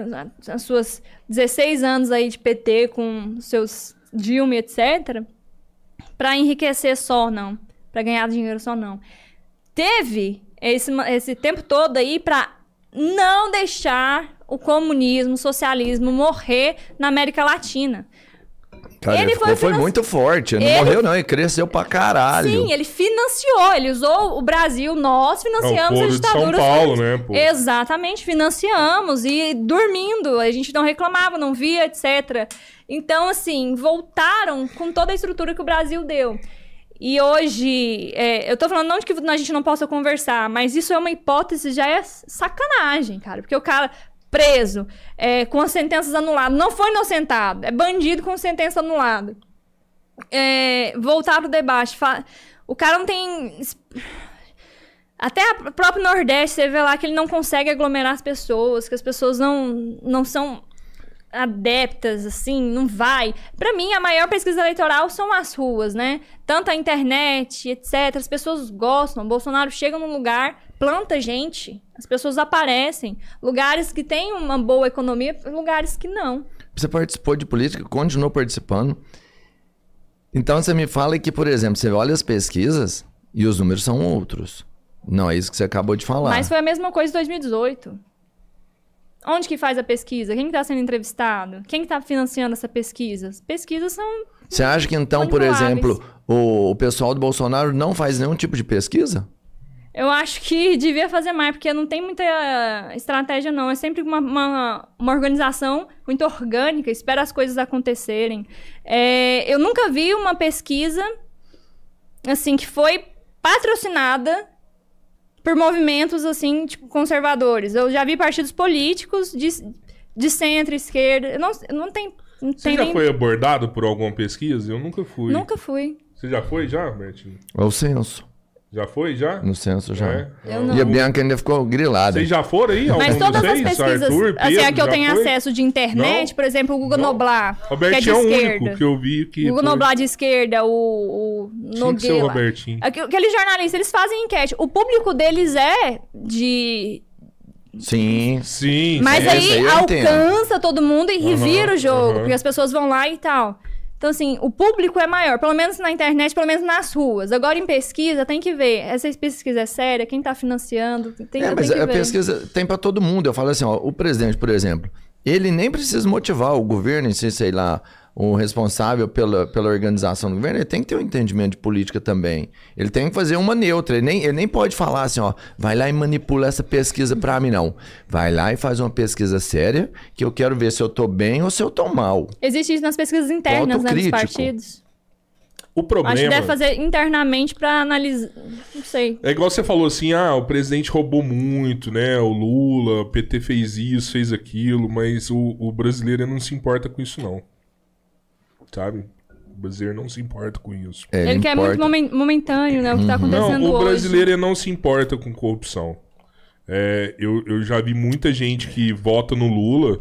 as suas 16 anos aí de PT com seus Dilma, e etc, para enriquecer só, não, para ganhar dinheiro só, não. Teve esse, esse tempo todo aí para não deixar o comunismo, o socialismo morrer na América Latina. Cara, ele, Ele ficou, foi muito forte. Ele não Ele- morreu, não. Ele cresceu pra caralho. Sim, ele financiou, ele usou o Brasil, nós financiamos É o a Foro de São ditadura. Paulo, né, pô? Exatamente, financiamos e dormindo, a gente não reclamava, não via, etc. Então, assim, voltaram com toda a estrutura que o Brasil deu. E hoje, é, eu tô falando não de que a gente não possa conversar, mas isso é uma hipótese, já é sacanagem, cara. Porque o cara preso, é, com as sentenças anuladas, não foi inocentado, é bandido com sentença anulada. é, voltar pro debate. Fa- O cara não tem. Até o próprio Nordeste, você vê lá que ele não consegue aglomerar as pessoas, que as pessoas não, não são adeptas, assim, não vai. Pra mim, a maior pesquisa eleitoral são as ruas, né? Tanto a internet, etc. As pessoas gostam. Bolsonaro chega num lugar, planta gente, as pessoas aparecem. Lugares que têm uma boa economia, lugares que não. Você participou de política, continuou participando. Então você me fala que, por exemplo, você olha as pesquisas e os números são outros. Não é isso que você acabou de falar. Mas foi a mesma coisa em 2018. Onde que faz a pesquisa? Quem está sendo entrevistado? Quem está financiando essa pesquisa? As pesquisas são. Você acha que então, por exemplo, o, o pessoal do Bolsonaro não faz nenhum tipo de pesquisa? Eu acho que devia fazer mais, porque não tem muita estratégia, não. É sempre uma, uma, uma organização muito orgânica, espera as coisas acontecerem. É, eu nunca vi uma pesquisa assim que foi patrocinada por movimentos assim, tipo, conservadores. Eu já vi partidos políticos de, de centro, esquerda. Não, não tem. Não Você tem já nem... foi abordado por alguma pesquisa? Eu nunca fui. Nunca fui. Você já foi já, Bertinho? É o censo. Já foi já? No censo já. É? Eu não. E a Bianca ainda ficou grilada. Vocês já foram aí? Mas todas as pesquisas, Arthur, assim, a Pedro, que eu tenho foi? acesso de internet, Não? por exemplo, o Google Não. Noblar, que é Robertinho de é o esquerda. único que eu vi que. O Google foi- Noblar de esquerda, o, o Nogueira. Robertinho. Aqu- Aqueles jornalistas, eles fazem enquete. O público deles é de... Sim. Sim. Mas sim. aí aí eu entendo. alcança todo mundo e revira o jogo, aham. porque as pessoas vão lá e tal. Então, assim, o público é maior, pelo menos na internet, pelo menos nas ruas. Agora, em pesquisa, tem que ver. Essa pesquisa é séria? Quem tá financiando? Tem, É, mas a ver. pesquisa tem pra todo mundo. Eu falo assim, ó, o presidente, por exemplo, ele nem precisa motivar o governo sei lá, o responsável pela, pela organização do governo, ele tem que ter um entendimento de política também. Ele tem que fazer uma neutra. Ele nem, ele nem pode falar assim, ó, vai lá e manipula essa pesquisa pra mim, não. Vai lá e faz uma pesquisa séria, que eu quero ver se eu tô bem ou se eu tô mal. Existe isso nas pesquisas internas, né, dos partidos. O problema. Acho que deve fazer internamente pra analisar. Não sei. É igual você falou assim, ah, o presidente roubou muito, né? O Lula, o PT fez isso, fez aquilo, mas o, o brasileiro não se importa com isso, não. Sabe? O brasileiro não se importa com isso. É, Ele quer importa. muito momen- momentâneo, né? O que tá acontecendo Não, o hoje. brasileiro não se importa com corrupção. É, eu, eu já vi muita gente que vota no Lula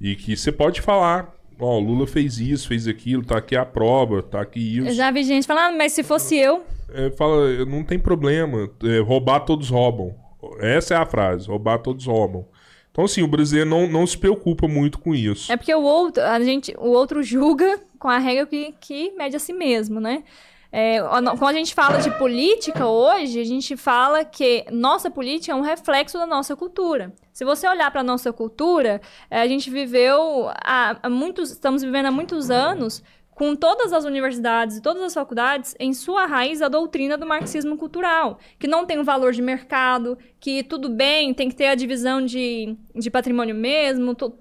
e que você pode falar, ó, o Lula fez isso, fez aquilo, tá aqui a prova, tá aqui Eu isso. já vi gente falando, mas se fosse eu. É, fala, não tem problema, é, roubar todos roubam. Essa é a frase, roubar todos roubam. Então, assim, o brasileiro não, não se preocupa muito com isso. É porque o outro, a gente, o outro julga com a regra que, que mede a si mesmo, né? É, quando a gente fala de política hoje, a gente fala que nossa política é um reflexo da nossa cultura. Se você olhar para nossa cultura, é, a gente viveu há, há muitos, estamos vivendo há muitos anos com todas as universidades e todas as faculdades em sua raiz a doutrina do marxismo cultural, que não tem um valor de mercado, que tudo bem, tem que ter a divisão de, de patrimônio mesmo, tu-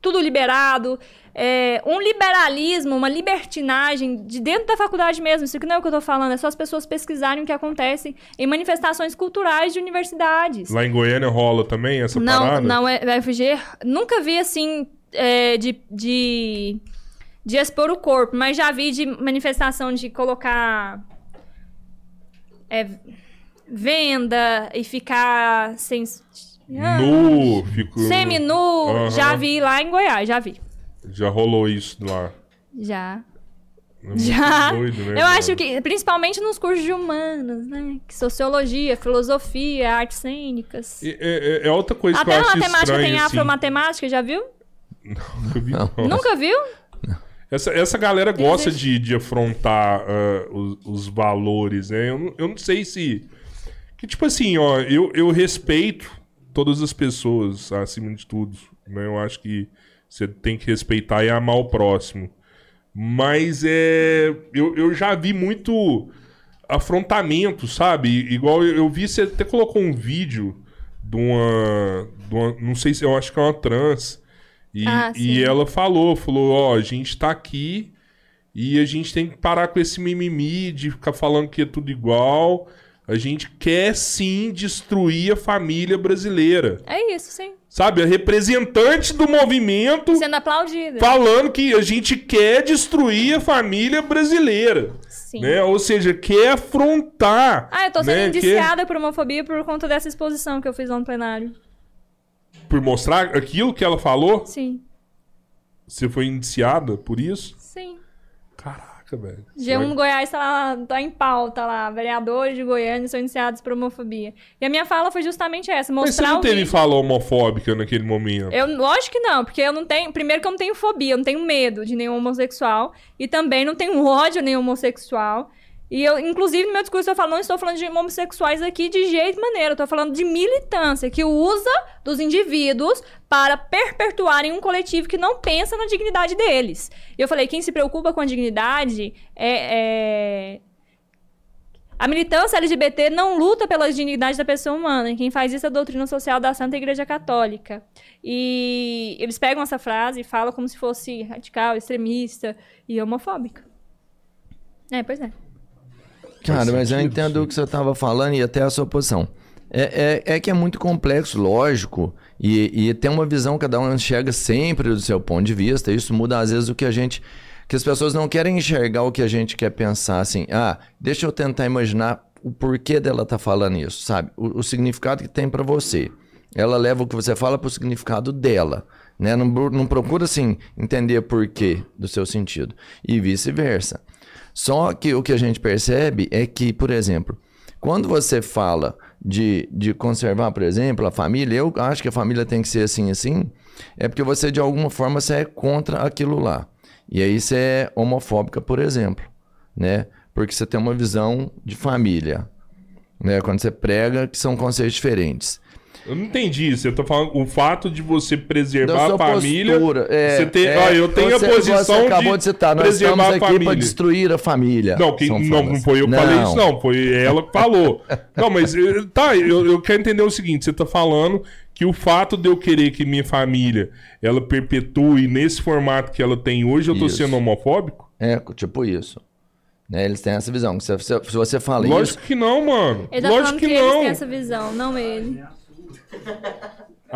tudo liberado, é, um liberalismo, uma libertinagem de dentro da faculdade mesmo. Isso que não é o que eu tô falando, é só as pessoas pesquisarem o que acontece em manifestações culturais de universidades. Lá em Goiânia rola também essa Não, parada? não é é FG. Nunca vi assim é, de, de, de expor o corpo, mas já vi de manifestação de colocar é, venda e ficar sem. Ah, Nu, fico... Semi-nu, Aham. já vi lá em Goiás, já vi. Já rolou isso lá. Já. É Já. doido, né, Eu mano? acho que, principalmente nos cursos de humanos, né? Que Sociologia, filosofia, artes cênicas. E- É, é- é outra coisa que eu Até na acho matemática estranho, tem assim. afromatemática, já viu? Nunca vi, não. Nunca viu? Essa, essa galera gosta de, de afrontar ah, os, os valores, né? Eu, não- eu não sei se... Que, tipo assim, ó, eu, eu respeito todas as pessoas, acima de tudo. Né? Eu acho que você tem que respeitar e amar o próximo. Mas é... Eu, eu já vi muito afrontamento, sabe? Igual eu, eu vi, você até colocou um vídeo de uma, de uma- Não sei se eu acho que é uma trans. E, Ah, e ela falou, falou, ó, a gente tá aqui e a gente tem que parar com esse mimimi de ficar falando que é tudo igual. A gente quer sim destruir a família brasileira. É isso, sim. Sabe? A representante do movimento Sendo aplaudida. falando que a gente quer destruir a família brasileira. Sim. Né? Ou seja, quer afrontar. Ah, eu tô sendo né? indiciada por homofobia por conta dessa exposição que eu fiz lá no plenário. Por mostrar aquilo que ela falou. Sim. Você foi indiciada por isso? Sim. Caraca, velho. G1 do Goiás tá, lá, tá em pauta lá. Vereadores de Goiânia são iniciados por homofobia. E a minha fala foi justamente essa: Mas você mostrar não teve vídeo. fala homofóbica naquele momento? Eu, lógico que não, porque eu não tenho. Primeiro que eu não tenho fobia, eu não tenho medo de nenhum homossexual. E também não tenho ódio a nenhum homossexual. E eu, inclusive, no meu discurso eu falo, não estou falando de homossexuais aqui de jeito maneiro. Eu tô falando de militância, que usa dos indivíduos para perpetuarem um coletivo que não pensa na dignidade deles. E eu falei, quem se preocupa com a dignidade é- é a militância LGBT não luta pela dignidade da pessoa humana. Quem faz isso é a doutrina social da Santa Igreja Católica. E eles pegam essa frase e falam como se fosse radical, extremista e homofóbica. É, pois é. Cara, mas eu sentido, entendo sim. o que você estava falando e até a sua posição. É, é, é que é muito complexo, lógico, e, e tem uma visão, cada um enxerga sempre do seu ponto de vista. Isso muda às vezes o que a gente. Que as pessoas não querem enxergar o que a gente quer pensar assim. Ah, deixa eu tentar imaginar o porquê dela tá falando isso, sabe? O, o significado que tem para você. Ela leva o que você fala pro significado dela. Né? Não, não procura assim entender porquê do seu sentido. E vice-versa. Só que o que a gente percebe é que, por exemplo, quando você fala de, de conservar, por exemplo, a família, eu acho que a família tem que ser assim, assim, é porque você, de alguma forma, você é contra aquilo lá. E aí você é homofóbica, por exemplo, né? Porque você tem uma visão de família, né? Quando você prega, que são conceitos diferentes. Eu não entendi isso. Eu tô falando o fato de você preservar a família. postura, é, você ter, é, ó, eu tenho você, a posição você acabou de, de citar, nós preservar estamos a aqui família. para destruir a família. Não, São não, não foi eu que falei isso, não. Foi ela que falou. não, mas eh, tá, eu, eu quero entender o seguinte: você tá falando que o fato de eu querer que minha família ela perpetue nesse formato que ela tem hoje, eu tô Isso. sendo homofóbico? É, tipo isso. Né, Eles têm essa visão. Se, se- se você fala Lógico isso. que não, mano. Ele tá Lógico que, que, eles não. têm essa visão, não ele.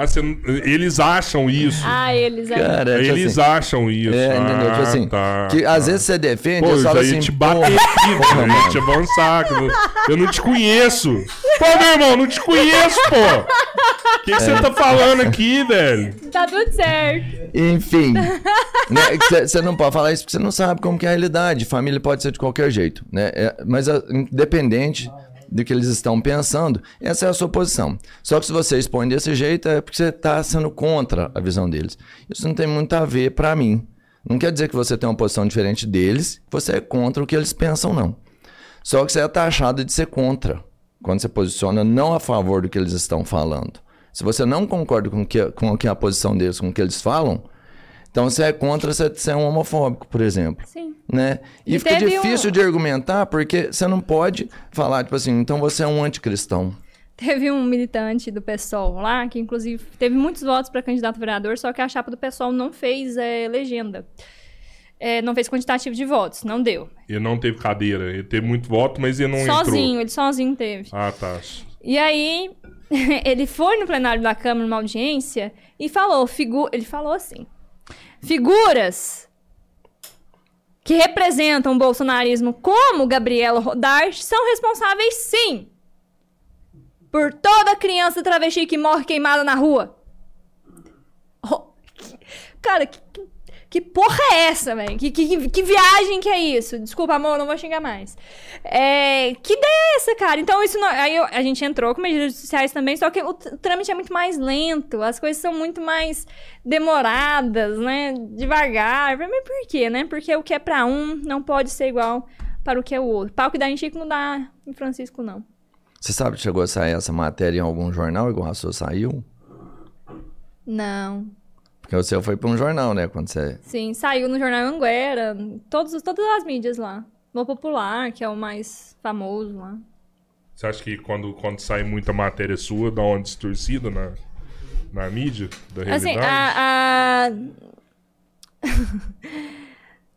Ah, você eles acham isso. Ah, eles. é. Cara, tipo eles assim, acham isso. É, entendeu? Tipo Ah, assim, tá, que tá. às vezes você defende, Pô, eu falo assim, te pô, bater aqui, porra, ia te avançar. eu- não te conheço. Pô, meu irmão, não te conheço, pô. O que que você tá falando aqui, velho? Tá tudo certo. Enfim, você não pode falar isso porque você não sabe como que é a realidade. Família pode ser de qualquer jeito, né? É, mas a- independente do que eles estão pensando, essa é a sua posição. Só que se você expõe desse jeito é porque você está sendo contra a visão deles. Isso não tem muito a ver para mim. Não quer dizer que você tem uma posição diferente deles, você é contra o que eles pensam, não. Só que você é taxado de ser contra quando você posiciona não a favor do que eles estão falando. Se você não concorda com, que, com a posição deles, com o que eles falam, então você é contra você ser um homofóbico, por exemplo. Sim. Né? E, E fica difícil um- de argumentar porque você não pode falar, tipo assim, então você é um anticristão. Teve um militante do PSOL lá, que inclusive teve muitos votos para candidato a vereador, só que a chapa do PSOL não fez é, legenda. É, não fez quantitativo de votos, não deu. Ele não teve cadeira. Ele teve muito voto, mas ele não sozinho, entrou. ele sozinho teve. Ah, tá. E aí, ele foi no plenário da Câmara numa audiência e falou, figu ele falou assim: figuras que representam o bolsonarismo como Gabriela Rodarte são responsáveis sim por toda criança travesti que morre queimada na rua. Oh, cara, que, que- que porra é essa, velho? Que, que, que viagem que é isso? Desculpa, amor, não vou xingar mais. É, que ideia é essa, cara? Então, isso não- aí eu- a gente entrou com medidas judiciais também, só que o, o trâmite é muito mais lento, as coisas são muito mais demoradas, né? Devagar. Mas por quê, né? Porque o que é pra um não pode ser igual para o que é o outro. Pau que dá em Chico não dá em Francisco, não. Você sabe que chegou a sair essa matéria em algum jornal, igual a sua saiu? Não. Porque o seu foi para um jornal, né? Quando você. Sim, saiu no Jornal Anguera, todos, todas as mídias lá. No Popular, que é o mais famoso lá. Você acha que quando, quando sai muita matéria sua, dá uma distorcida na, na mídia da Assim, realidade? a. a...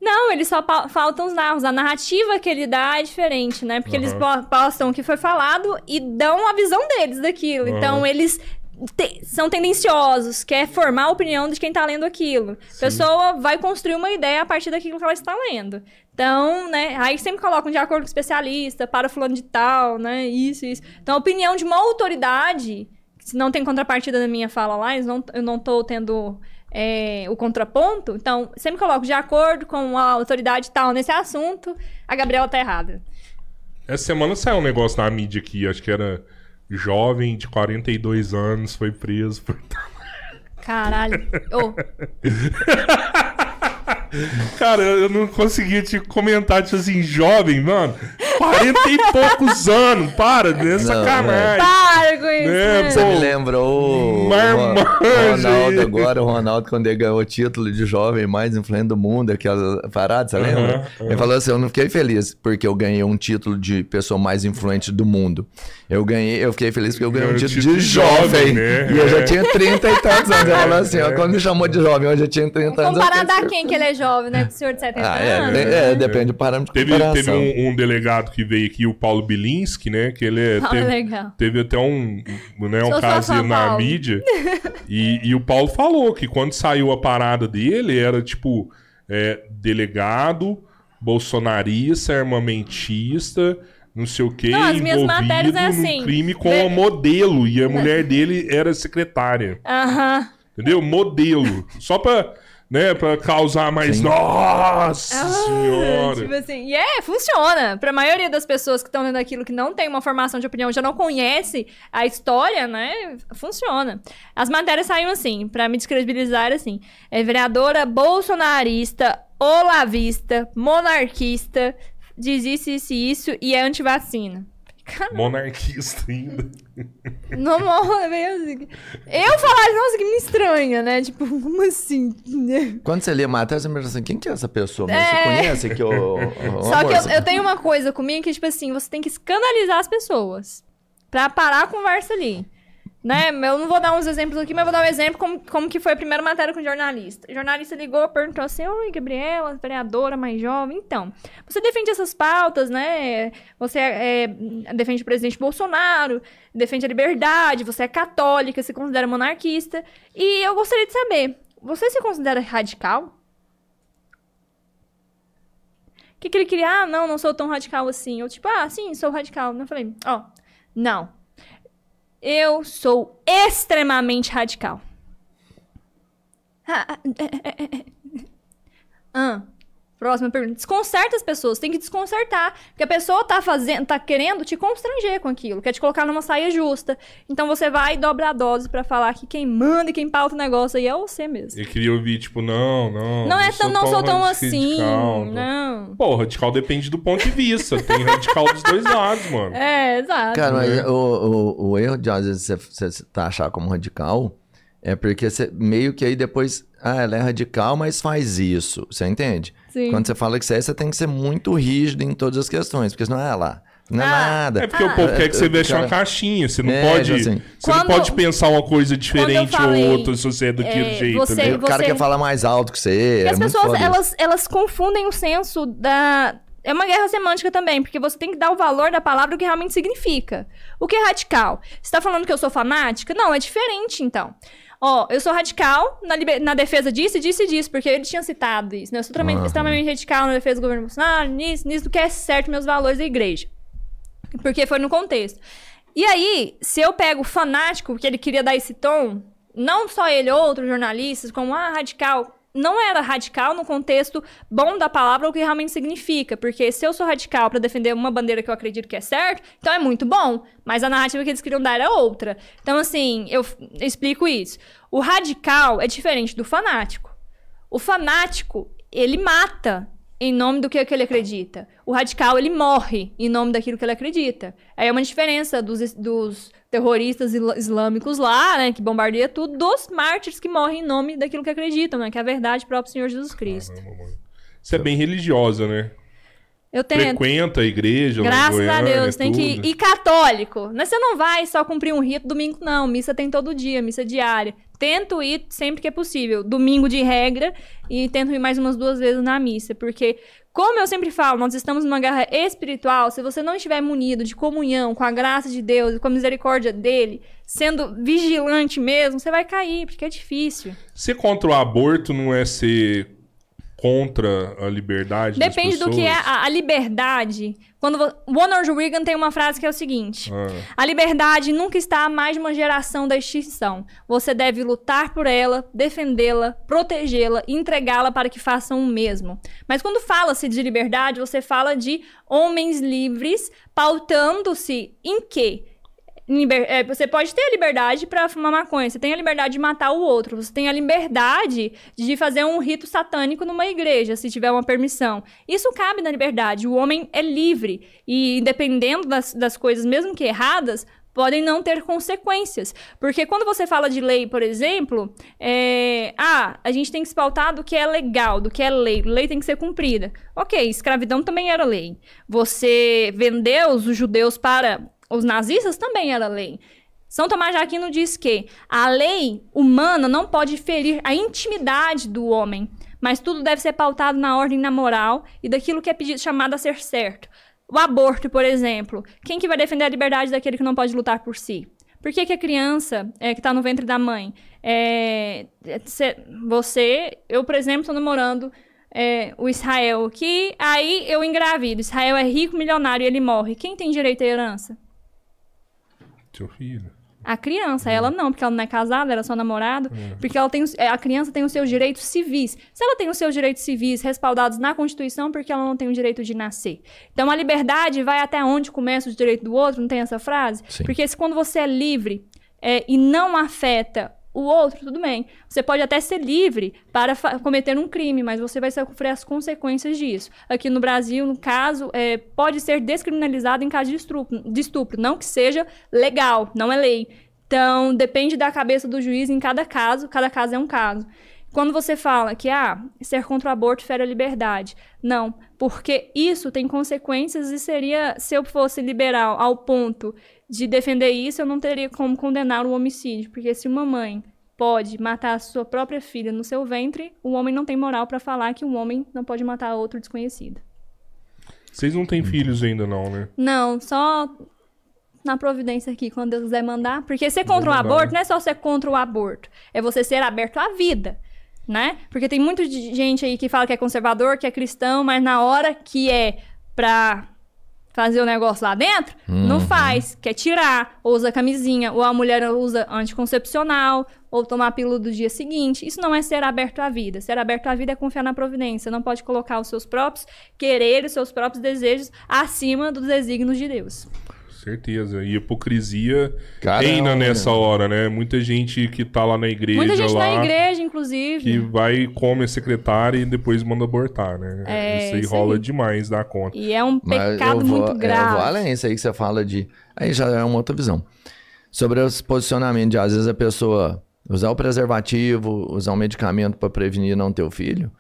Não, eles só faltam os narros. A narrativa que ele dá é diferente, né? Porque eles Aham. po- postam o que foi falado e dão a visão deles daquilo. Aham. Então, eles te- são tendenciosos, quer formar a opinião de quem tá lendo aquilo. A pessoa vai construir uma ideia a partir daquilo que ela está lendo. Então, né, aí sempre colocam de acordo com o especialista, para fulano de tal, né, isso, isso. Então, a opinião de uma autoridade, se não tem contrapartida na minha fala lá, não, eu não tô tendo é, o contraponto, então, sempre coloco de acordo com a autoridade tal nesse assunto, a Gabriela tá errada. Essa semana saiu um negócio na mídia aqui, acho que era jovem de 42 anos, foi preso por... Caralho. Ô, Cara, eu não conseguia te comentar, tipo assim, jovem, mano. 40 e poucos anos, para, né? Sacanagem. para com isso, É, né? Você Pô, me lembrou o Ronaldo agora, o Ronaldo, quando ele ganhou o título de jovem mais influente do mundo, aquela parada, você lembra? Aham, Ele falou assim: eu não fiquei feliz porque eu ganhei um título de pessoa mais influente do mundo. Eu ganhei, eu fiquei feliz porque eu ganhei um título, de título de jovem. jovem, né? E eu É. já tinha 30 e tantos anos. Ele falou assim: ó, quando me chamou de jovem, eu já tinha 30 anos. Comparado a quem que ele é jovem, né? Com o senhor de 70 Ah, anos. é, é, depende do parâmetro de Teve, teve comparação. um, um delegado que veio aqui, o Paulo Bilinski, né? Que ele é- Ah, teve, legal. teve até um, né, um fã, na Paulo. mídia. E, e o Paulo falou que quando saiu a parada dele, era tipo é, delegado, bolsonarista, armamentista, não sei o que, Não, as minhas envolvido matérias é assim, crime com a modelo. E a mulher dele era secretária. Aham. Entendeu? Modelo. Só pra, né, pra causar mais. Sim. Nossa Ah, senhora! Tipo assim, e é, funciona. Pra maioria das pessoas que estão lendo aquilo que não tem uma formação de opinião, já não conhece a história, né? Funciona. As matérias saíram assim, pra me descredibilizar assim. É vereadora bolsonarista, olavista, monarquista, diz isso, isso e isso e é antivacina. Cara, Monarquista ainda. é meio assim. Eu falar, nossa, que me estranha, né? Tipo, como assim? Quando você lê a matéria, você me pensa assim: quem que é essa pessoa? Mas É. Você conhece que o. o- Só amor, que eu, você- eu tenho uma coisa comigo que, tipo assim, você tem que escandalizar as pessoas. Pra parar a conversa ali. Né? Eu não vou dar uns exemplos aqui, mas vou dar um exemplo como, como que foi a primeira matéria com jornalista. O jornalista ligou, perguntou assim, Oi, Gabriela, vereadora mais jovem. Então, você defende essas pautas, né? Você é, defende o presidente Bolsonaro, defende a liberdade, você é católica, se considera monarquista. E eu gostaria de saber, você se considera radical? O que, que ele queria? Ah, não, não sou tão radical assim. Eu, tipo, ah, sim, sou radical. Eu falei, ó, não. Eu sou extremamente radical. Ah, é. Ah, próxima pergunta. Desconcerta as pessoas, tem que desconcertar. Porque a pessoa tá fazendo, tá querendo te constranger com aquilo, quer te colocar numa saia justa. Então você vai e dobra a dose pra falar que quem manda e quem pauta o negócio aí é você mesmo. Eu queria ouvir, tipo, não, não. Não é tão, não sou tão assim. não. Não. Pô, radical depende do ponto de vista. Tem radical dos dois lados, mano. É, exato. Cara, mas né? o, o, o erro de às vezes você, você tá achar como radical é porque você meio que aí depois. Ah, ela é radical, mas faz isso. Você entende? Sim. Quando você fala que você é, você tem que ser muito rígido em todas as questões, porque senão é lá. Não é Ah, nada. É porque Ah. o povo quer que você É, veste uma cara- caixinha. Você não É, pode. assim. Você não Quando- pode pensar uma coisa diferente falei, ou outra se você é daquele é, jeito. você- né? o cara você- quer falar mais alto que você. E é as muito pessoas, elas, elas confundem o senso da. É uma guerra semântica também, porque você tem que dar o valor da palavra o que realmente significa. O que é radical? Você tá falando que eu sou fanática? Não, é diferente, então. Ó, eu sou radical na, na defesa disso, disso e disso, porque ele tinha citado isso, né? Eu sou Aham. extremamente radical na defesa do governo Bolsonaro, nisso, nisso, do que é certo meus valores da igreja. Porque foi no contexto. E aí, se eu pego o fanático, que ele queria dar esse tom, não só ele, outros jornalistas, como, ah, radical. Não era radical no contexto bom da palavra, o que realmente significa. Porque se eu sou radical pra defender uma bandeira que eu acredito que é certo, então é muito bom. Mas a narrativa que eles queriam dar era outra. Então, assim, eu explico isso. O radical é diferente do fanático. O fanático, ele mata em nome do que, que ele acredita. O radical, ele morre em nome daquilo que ele acredita. Aí é uma diferença dos, dos terroristas islâmicos lá, né, que bombardeia tudo, dos mártires que morrem em nome daquilo que acreditam, né, que é a verdade própria do Senhor Jesus Cristo. Caramba, mano. Você é bem religiosa, né? Eu tento. Frequenta a igreja. Graças a Goiânia, Deus, tem que tudo. ir católico. Mas você não vai só cumprir um rito domingo, não. Missa tem todo dia, missa diária. Tento ir sempre que é possível. Domingo de regra e tento ir mais umas duas vezes na missa. Porque, como eu sempre falo, nós estamos numa guerra espiritual. Se você não estiver munido de comunhão com a graça de Deus e com a misericórdia dele, sendo vigilante mesmo, você vai cair, porque é difícil. Ser contra o aborto não é ser contra a liberdade Depende do que é a, a liberdade. Quando Ronald Reagan tem uma frase que é o seguinte: Ah. A liberdade nunca está a mais de uma geração da extinção. Você deve lutar por ela, defendê-la, protegê-la e entregá-la para que façam o mesmo. Mas quando fala-se de liberdade, você fala de homens livres, pautando-se em quê? É, você pode ter a liberdade para fumar maconha, você tem a liberdade de matar o outro, você tem a liberdade de fazer um rito satânico numa igreja, se tiver uma permissão. Isso cabe na liberdade. O homem é livre e, dependendo das, das coisas, mesmo que erradas, podem não ter consequências. Porque quando você fala de lei, por exemplo, é, ah, a gente tem que se pautar do que é legal, do que é lei. Lei tem que ser cumprida. Ok, escravidão também era lei. Você vendeu os judeus para os nazistas também era lei. São Tomás de Aquino diz que a lei humana não pode ferir a intimidade do homem, mas tudo deve ser pautado na ordem na moral e daquilo que é pedido, chamado a ser certo. O aborto, por exemplo. Quem que vai defender a liberdade daquele que não pode lutar por si? Por que, que a criança é, que está no ventre da mãe? É, é, cê- você, eu, por exemplo, estou namorando é, o Israel, que aí eu engravido. Israel é rico, milionário e ele morre. Quem tem direito à herança? Seu filho. A criança, ela não, porque ela não é casada, ela é só namorado, porque ela tem, é, a criança tem os seus direitos civis. Se ela tem os seus direitos civis respaldados na Constituição, porque ela não tem o direito de nascer. Então a liberdade vai até onde começa o direito do outro, não tem essa frase? Sim. Porque se quando você é livre é, e não afeta o outro, tudo bem. Você pode até ser livre para cometer um crime, mas você vai sofrer as consequências disso. Aqui no Brasil, no caso, é, pode ser descriminalizado em caso de estupro, de estupro. Não que seja legal, não é lei. Então, depende da cabeça do juiz em cada caso, cada caso é um caso. Quando você fala que, ah, ser contra o aborto fere a liberdade. Não, porque isso tem consequências e seria, se eu fosse liberal ao ponto de defender isso, eu não teria como condenar o homicídio. Porque se uma mãe pode matar a sua própria filha no seu ventre, o homem não tem moral pra falar que um homem não pode matar outro desconhecido. Vocês não têm filhos ainda, não, né? Não, só na providência aqui, quando Deus quiser mandar. Porque ser contra o aborto não é só ser contra o aborto. É você ser aberto à vida, né? Porque tem muita de- gente aí que fala que é conservador, que é cristão, mas na hora que é pra fazer o negócio lá dentro, não faz. Quer tirar, ou usa camisinha, ou a mulher usa anticoncepcional, ou tomar a pílula do dia seguinte. Isso não é ser aberto à vida. Ser aberto à vida é confiar na providência. Você não pode colocar os seus próprios quereres, os seus próprios desejos acima dos desígnios de Deus. Certeza. E hipocrisia Caramba. reina nessa hora, né? Muita gente que tá lá na igreja Muita gente lá, na igreja, inclusive. que vai, come a secretária e depois manda abortar, né? É, isso aí isso rola aí. demais da conta. E é um Mas pecado eu vou, muito é, grave. Eu vou além isso aí que você fala de. Aí já é uma outra visão. Sobre os posicionamentos de, às vezes, a pessoa usar o preservativo, usar um medicamento para prevenir não ter o filho.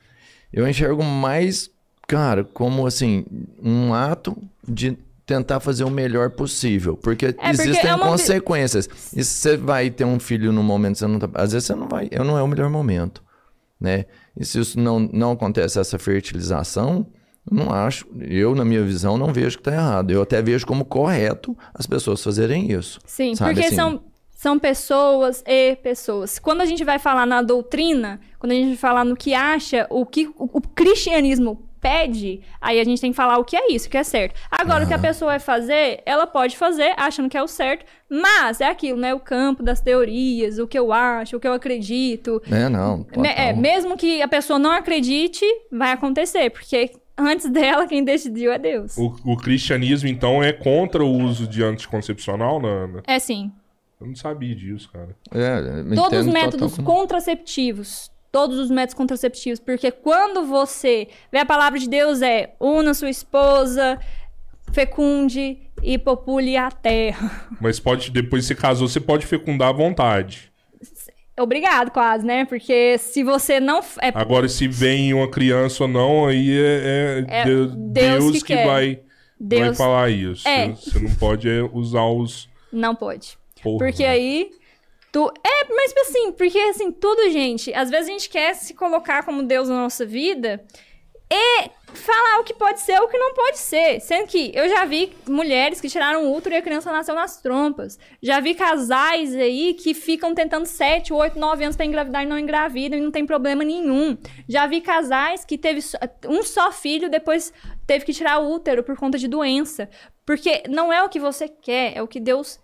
Eu enxergo mais, cara, como assim, um ato de tentar fazer o melhor possível. Porque porque existem é uma vi- consequências. E se você vai ter um filho no momento que você não tá. Às vezes você não vai. Não é o melhor momento. Né? E se isso não, não acontece, essa fertilização, eu não acho, eu, na minha visão, não vejo que está errado. Eu até vejo como correto as pessoas fazerem isso. Sim, Sabe, porque assim? são, são pessoas e pessoas. Quando a gente vai falar na doutrina, quando a gente vai falar no que acha, o que o, o cristianismo pede, aí a gente tem que falar o que é isso, o que é certo. Agora, o que a pessoa vai fazer, ela pode fazer achando que é o certo, mas é aquilo, né? O campo das teorias, o que eu acho, o que eu acredito. É, não. É, mesmo que a pessoa não acredite, vai acontecer, porque antes dela, quem decidiu é Deus. O, o cristianismo, então, é contra o uso de anticoncepcional, Nana? É sim. Eu não sabia disso, cara. É, Todos os métodos total. contraceptivos. Todos os métodos contraceptivos. Porque quando você vê a palavra de Deus é una sua esposa, fecunde e popule a terra. Mas pode, depois que você casou, você pode fecundar à vontade. Obrigado, quase, né? Porque se você não. É, Agora, se vem uma criança ou não, aí é, é É de- Deus Deus, que que, vai, vai Deus falar isso. É. Você não pode é, usar os. não pode. Porra, Porque aí É, mas assim, porque assim, tudo, gente, às vezes a gente quer se colocar como Deus na nossa vida e falar o que pode ser o que não pode ser. Sendo que eu já vi mulheres que tiraram o útero e a criança nasceu nas trompas. Já vi casais aí que ficam tentando 7, 8, 9 anos pra engravidar e não engravidam e não tem problema nenhum. Já vi casais que teve um só filho depois teve que tirar o útero por conta de doença. Porque não é o que você quer, é o que Deus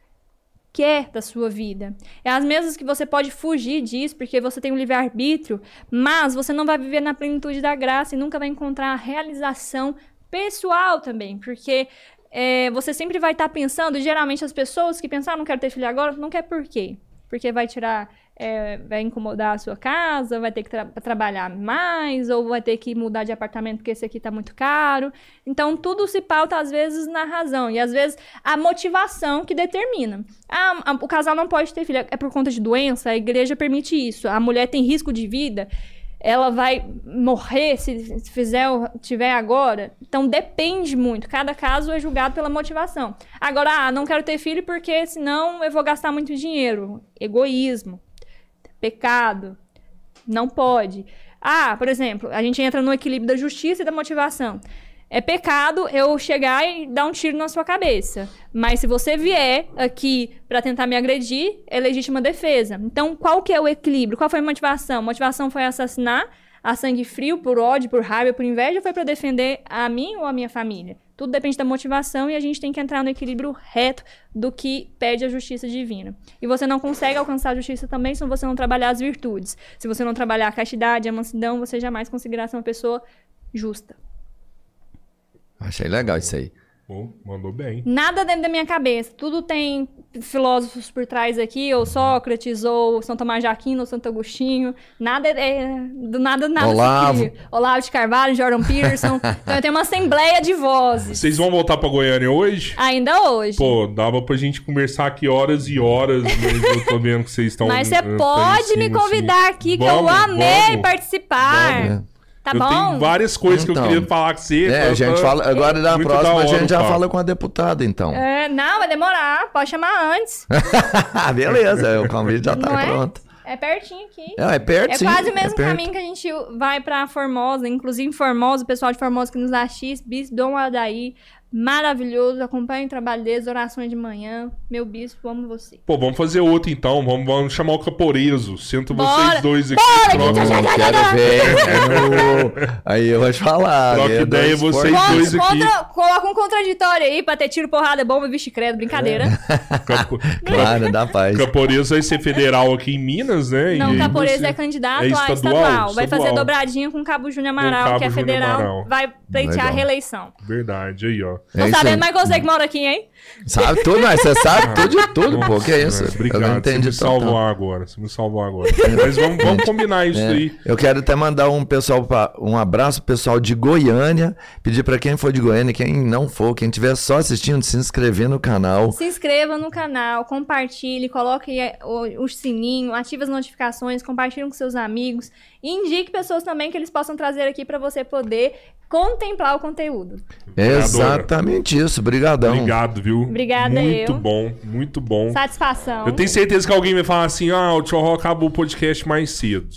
quer da sua vida. É as mesmas que você pode fugir disso, porque você tem um livre-arbítrio, mas você não vai viver na plenitude da graça e nunca vai encontrar a realização pessoal também, porque é, você sempre vai estar pensando, e geralmente as pessoas que pensam, ah, não quero ter filho agora, não quer por quê? Porque vai tirar, é, vai incomodar a sua casa, vai ter que tra- trabalhar mais, ou vai ter que mudar de apartamento porque esse aqui tá muito caro. Então, tudo se pauta, às vezes, na razão. E, às vezes, a motivação que determina. Ah, o casal não pode ter filho. É por conta de doença? A igreja permite isso. A mulher tem risco de vida? Ela vai morrer se fizer, tiver agora? Então, depende muito. Cada caso é julgado pela motivação. Agora, ah, não quero ter filho porque senão eu vou gastar muito dinheiro. Egoísmo. Pecado. Não pode. Ah, por exemplo, a gente entra no equilíbrio da justiça e da motivação. É pecado eu chegar e dar um tiro na sua cabeça. Mas se você vier aqui pra tentar me agredir, é legítima defesa. Então, qual que é o equilíbrio? Qual foi a motivação? A motivação foi assassinar a sangue frio, por ódio, por raiva, por inveja, ou foi pra defender a mim ou a minha família? Tudo depende da motivação e a gente tem que entrar no equilíbrio reto do que pede a justiça divina. E você não consegue alcançar a justiça também se você não trabalhar as virtudes. Se você não trabalhar a castidade, a mansidão, você jamais conseguirá ser uma pessoa justa. Achei legal isso aí. Pô, mandou bem. Nada dentro da minha cabeça. Tudo tem filósofos por trás aqui, ou Sócrates, ou São Tomás de Aquino, ou Santo Agostinho. Nada é. Do nada, nada Olavo. Olavo de Carvalho, Jordan Peterson. então eu tenho uma assembleia de vozes. Vocês vão voltar pra Goiânia hoje? Ainda hoje. Pô, dava pra gente conversar aqui horas e horas, mas eu tô vendo que vocês estão. Mas você pode me cima, convidar assim. aqui, que Vamos, eu amei vamos. participar. Vamos. Tá eu bom? tenho várias coisas que eu Então. queria falar com você. É, a gente fala. Agora da muito próxima da a hora gente já papo. fala com a deputada, então. É, não, vai demorar. Pode chamar antes. Beleza, o convite já tá Não é? pronto. É pertinho aqui. É, é perto, É sim. quase o mesmo perto. caminho que a gente vai pra Formosa, inclusive Formosa, o pessoal de Formosa que nos assiste, Bispo Dom Adaí, maravilhoso, acompanha o trabalho deles, orações de manhã, meu bispo, amo você. Pô, vamos fazer outro então. Vamos, vamos chamar o Caporeso. Sinto Bora! vocês dois aqui. Bora, troca, gente, já, já, Quero ver. Eu- Aí eu vou te falar. Troca né, ideia, dois vocês dois aqui. Contra, coloca um contraditório aí pra ter tiro, porrada, bomba, bicho credo, brincadeira. Capo... Claro, dá paz. Caporeso vai ser federal aqui em Minas, né? Não, E Caporeiro você- é candidato é a estadual, estadual. Vai estadual. fazer dobradinha com o Cabo Júnior Amaral, Cabo que é federal. Amaral. Vai pleitear a reeleição. Verdade, aí, ó. É Tô isso sabendo que você que mora aqui, hein? Sabe tudo, mas você sabe tudo de tudo, pô. Que é isso? É, Obrigado, eu não você entendi me salvou tanto. agora. Você me salvou agora. Mas vamos, vamos combinar isso É, aí. Eu quero até mandar um pessoal pra- um abraço pro pessoal de Goiânia. Pedir pra quem for de Goiânia, quem não for, quem estiver só assistindo, se inscrever no canal. Se inscreva no canal, compartilhe, coloque eh, o, o sininho, ative as notificações, compartilhe com seus amigos e indique pessoas também que eles possam trazer aqui pra você poder contemplar o conteúdo. Exatamente isso. Obrigadão. Obrigado, viu? Obrigada, Muito eu. bom, muito bom. Satisfação. Eu tenho certeza que alguém vai falar assim: ah, o Tchorró acabou o podcast mais cedo.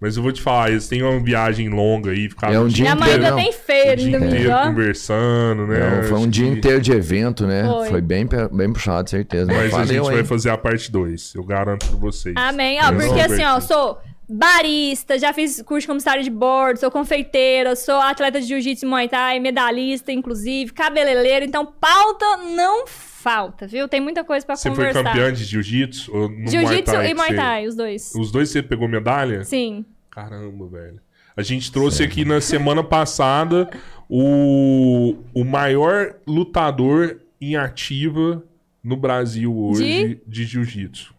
Mas eu vou te falar, eles têm uma viagem longa aí, ficaram É um dia Minha mãe inteiro, ainda tem feira o dia inteiro ó. conversando, né? Não, foi um dia que- inteiro de evento, né? Foi. Foi, bem, bem puxado, certeza. Mas a Valeu, gente vai hein? fazer a parte 2, eu garanto pra vocês. Amém. Ó, porque assim, ó, sou barista, já fiz curso de comissário de bordo, sou confeiteira, sou atleta de jiu-jitsu e muay thai, medalhista, inclusive, cabeleireiro. Então, pauta não falta, viu? Tem muita coisa pra Você conversar. foi campeã de jiu-jitsu? ou no Muay Jiu-jitsu Thai e muay você- thai, os dois. Os dois você pegou medalha? Sim. Caramba, velho. A gente trouxe aqui na semana passada o, o maior lutador em ativa no Brasil hoje de, jiu-jitsu.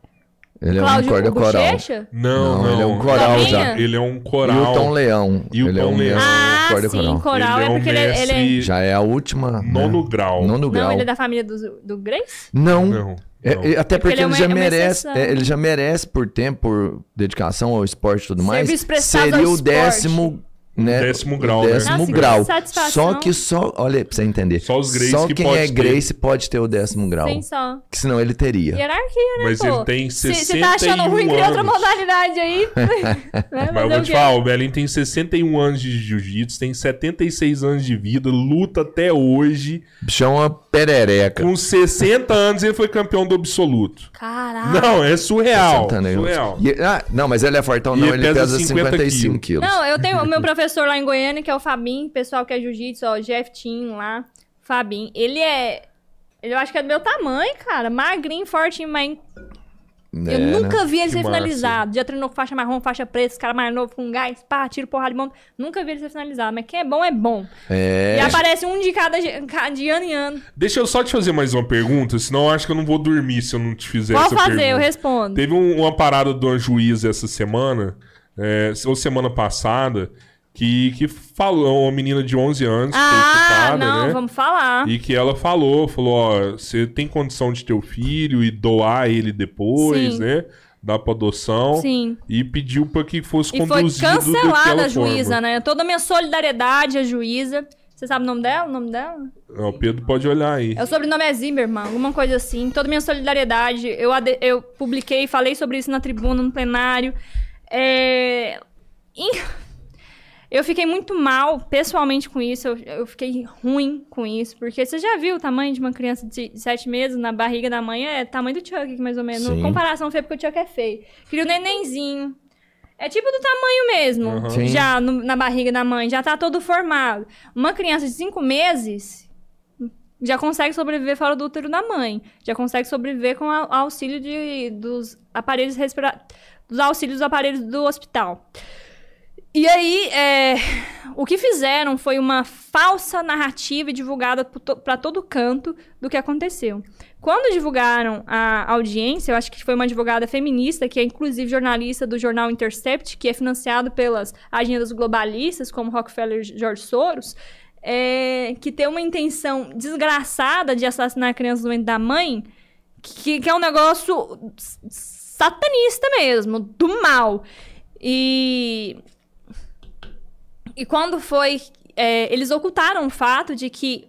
Ele é um corda coral. Bochecha? Não, Não, não. ele é um coral já. Ele é um coral. Hilton Leão. Hilton ele é um Leão. Ah, corda sim, coral. coral. Ele é um porque ele, ele é... Já é a última. né? nono grau. Nono grau. Não, ele é da família do, do Grace? Não. Não. É, é, até porque ele é ele, uma- já é merece, é, ele já merece por tempo, por dedicação ao esporte e tudo mais. Serviço prestado Seria ao o esporte. décimo né? décimo grau, o né? décimo Nossa, que grau. satisfação. Só que só, olha, pra você entender. Só os Grace Só que quem pode é ter. Grace pode ter o décimo grau. Tem só. Que senão ele teria. Hierarquia, né, Mas pô? ele tem Se 61 você tá achando ruim, cria outra anos. modalidade aí. né? Mas eu vou te falar, o Belém tem 61 anos de jiu-jitsu, tem 76 anos de vida, luta até hoje. Bichão é uma perereca. Com 60 anos ele foi campeão do absoluto. Caraca. Não, é surreal. Surreal. E- ah, não, mas ele é fortão, não. ele Ele pesa pesa 50 55 quilos. Não, eu tenho o meu professor lá em Goiânia, que é o Fabinho, pessoal que é jiu-jitsu, ó, Jeff Tim lá, Fabinho. Ele é. Ele eu acho que é do meu tamanho, cara. Magrinho, fortinho, mas É, eu né? nunca vi ele Que ser massa. finalizado. Já treinou com faixa marrom, faixa preta, esse cara mais novo com gás, pá, tiro porrada de mão. Nunca vi ele ser finalizado. Mas quem é bom é bom. É. E aparece um de cada de ano em ano. Deixa eu só te fazer mais uma pergunta, senão eu acho que eu não vou dormir se eu não te fizer Pode essa fazer, pergunta. eu respondo. Teve um- uma parada uma juíza essa semana, é, ou semana passada, que, que falou, uma menina de 11 anos, que foi Ah, chutada, não, né? vamos falar. E que ela falou, falou, ó, você tem condição de ter o filho e doar ele depois, Sim. né? Dar pra adoção. Sim. E pediu pra que fosse E foi conduzido cancelada daquela a juíza, forma. né? Toda a minha solidariedade à juíza. Você sabe o nome dela? O nome dela? Não, o Pedro pode olhar aí. É, O sobrenome é Zimmerman, alguma coisa assim. Toda a minha solidariedade. Eu, eu publiquei, falei sobre isso na tribuna, no plenário. É... Eu fiquei muito mal, pessoalmente, com isso. Eu, eu fiquei ruim com isso. Porque você já viu o tamanho de uma criança de sete meses na barriga da mãe? É tamanho do Chuck, mais ou menos. Sim. Comparação feia, porque o Chuck é feio. Queria o nenenzinho. É tipo do tamanho mesmo. Sim. Já no- na barriga da mãe. Já tá todo formado. Uma criança de cinco meses já consegue sobreviver fora do útero da mãe. Já consegue sobreviver com a- auxílio de, dos aparelhos respiratórios. Dos auxílios dos aparelhos do hospital. E aí, é, o que fizeram foi uma falsa narrativa divulgada para todo canto do que aconteceu. Quando divulgaram a audiência, eu acho que foi uma advogada feminista, que é inclusive jornalista do jornal Intercept, que é financiado pelas agendas globalistas, como Rockefeller e George Soros, é, que tem uma intenção desgraçada de assassinar a criança doente da mãe, que, que é um negócio satanista mesmo, do mal. E e quando foi. é, eles ocultaram o fato de que.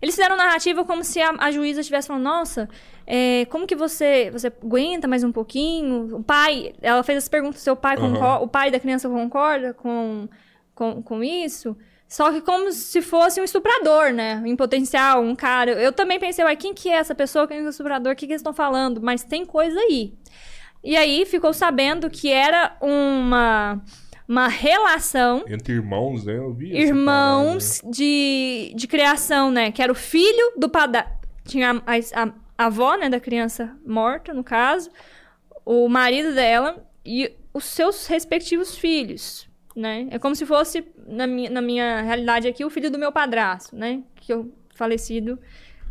Eles fizeram narrativa como se a, a juíza estivesse falando: Nossa, é, como que você você aguenta mais um pouquinho? O pai. Ela fez essa pergunta: seu pai Aham. concorda, o pai da criança concorda com, com, com isso? Só que como se fosse um estuprador, né? Em potencial, um cara. Eu também pensei, uai, quem que é essa pessoa? Quem que é o estuprador? O que, que eles estão falando? Mas tem coisa aí. E aí ficou sabendo que era uma, uma relação Entre irmãos, né? Eu vi irmãos de, de criação, né? Que era o filho do padrasto. Tinha a, a- a avó, né, da criança morta, no caso, o marido dela e os seus respectivos filhos, né? É como se fosse, na minha, na minha realidade aqui, o filho do meu padrasto, né? Que eu falecido,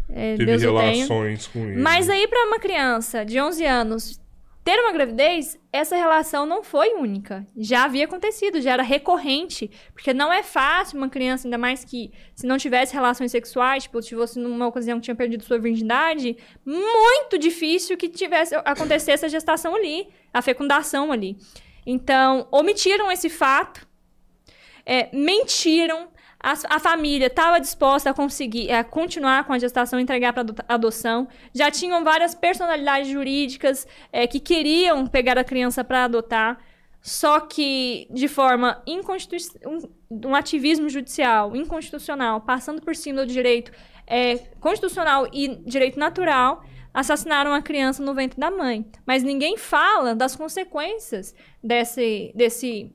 é, Teve Deus relações com ele. Mas aí, pra uma criança de 11 anos ter uma gravidez, essa relação não foi única. Já havia acontecido, já era recorrente. Porque não é fácil uma criança, ainda mais que se não tivesse relações sexuais, tipo, se fosse numa ocasião que tinha perdido sua virgindade, muito difícil que tivesse acontecesse a gestação ali, a fecundação ali. Então, omitiram esse fato, é, mentiram. A, a família estava disposta a conseguir a continuar com a gestação entregar para adoção. Já tinham várias personalidades jurídicas é, que queriam pegar a criança para adotar, só que de forma inconstitucional, um, um ativismo judicial inconstitucional, passando por cima do direito é, constitucional e direito natural, assassinaram a criança no ventre da mãe. Mas ninguém fala das consequências desse, desse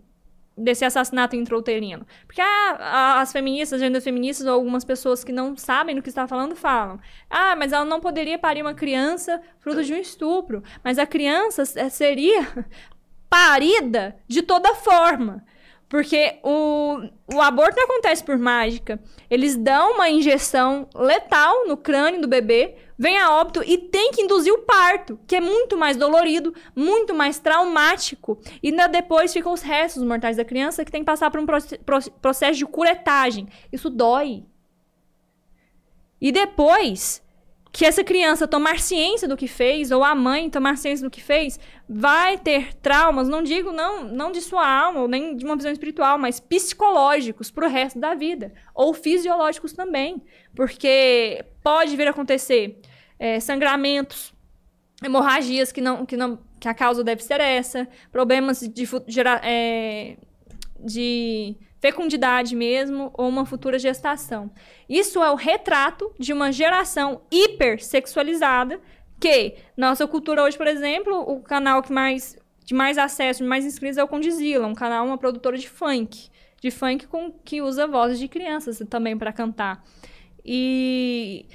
desse assassinato intrauterino. Porque ah, as feministas, gênero feministas, ou algumas pessoas que não sabem do que está falando, falam. Ah, mas ela não poderia parir uma criança fruto de um estupro. Mas a criança seria parida de toda forma. Porque o, o aborto não acontece por mágica. Eles dão uma injeção letal no crânio do bebê, vem a óbito e tem que induzir o parto, que é muito mais dolorido, muito mais traumático. E ainda depois ficam os restos mortais da criança que tem que passar por um processo de curetagem. Isso dói. E depois que essa criança tomar ciência do que fez, ou a mãe tomar ciência do que fez, vai ter traumas, não digo não, não de sua alma, ou nem de uma visão espiritual, mas psicológicos pro resto da vida. Ou fisiológicos também. Porque pode vir a acontecer é, sangramentos, hemorragias que não, que não que a causa deve ser essa, problemas de, é, de fecundidade mesmo ou uma futura gestação. Isso é o retrato de uma geração hipersexualizada que nossa cultura hoje, por exemplo, o canal que mais de mais acesso, de mais inscritos é o Condizila, um canal, uma produtora de funk, de funk com que usa vozes de crianças também para cantar. E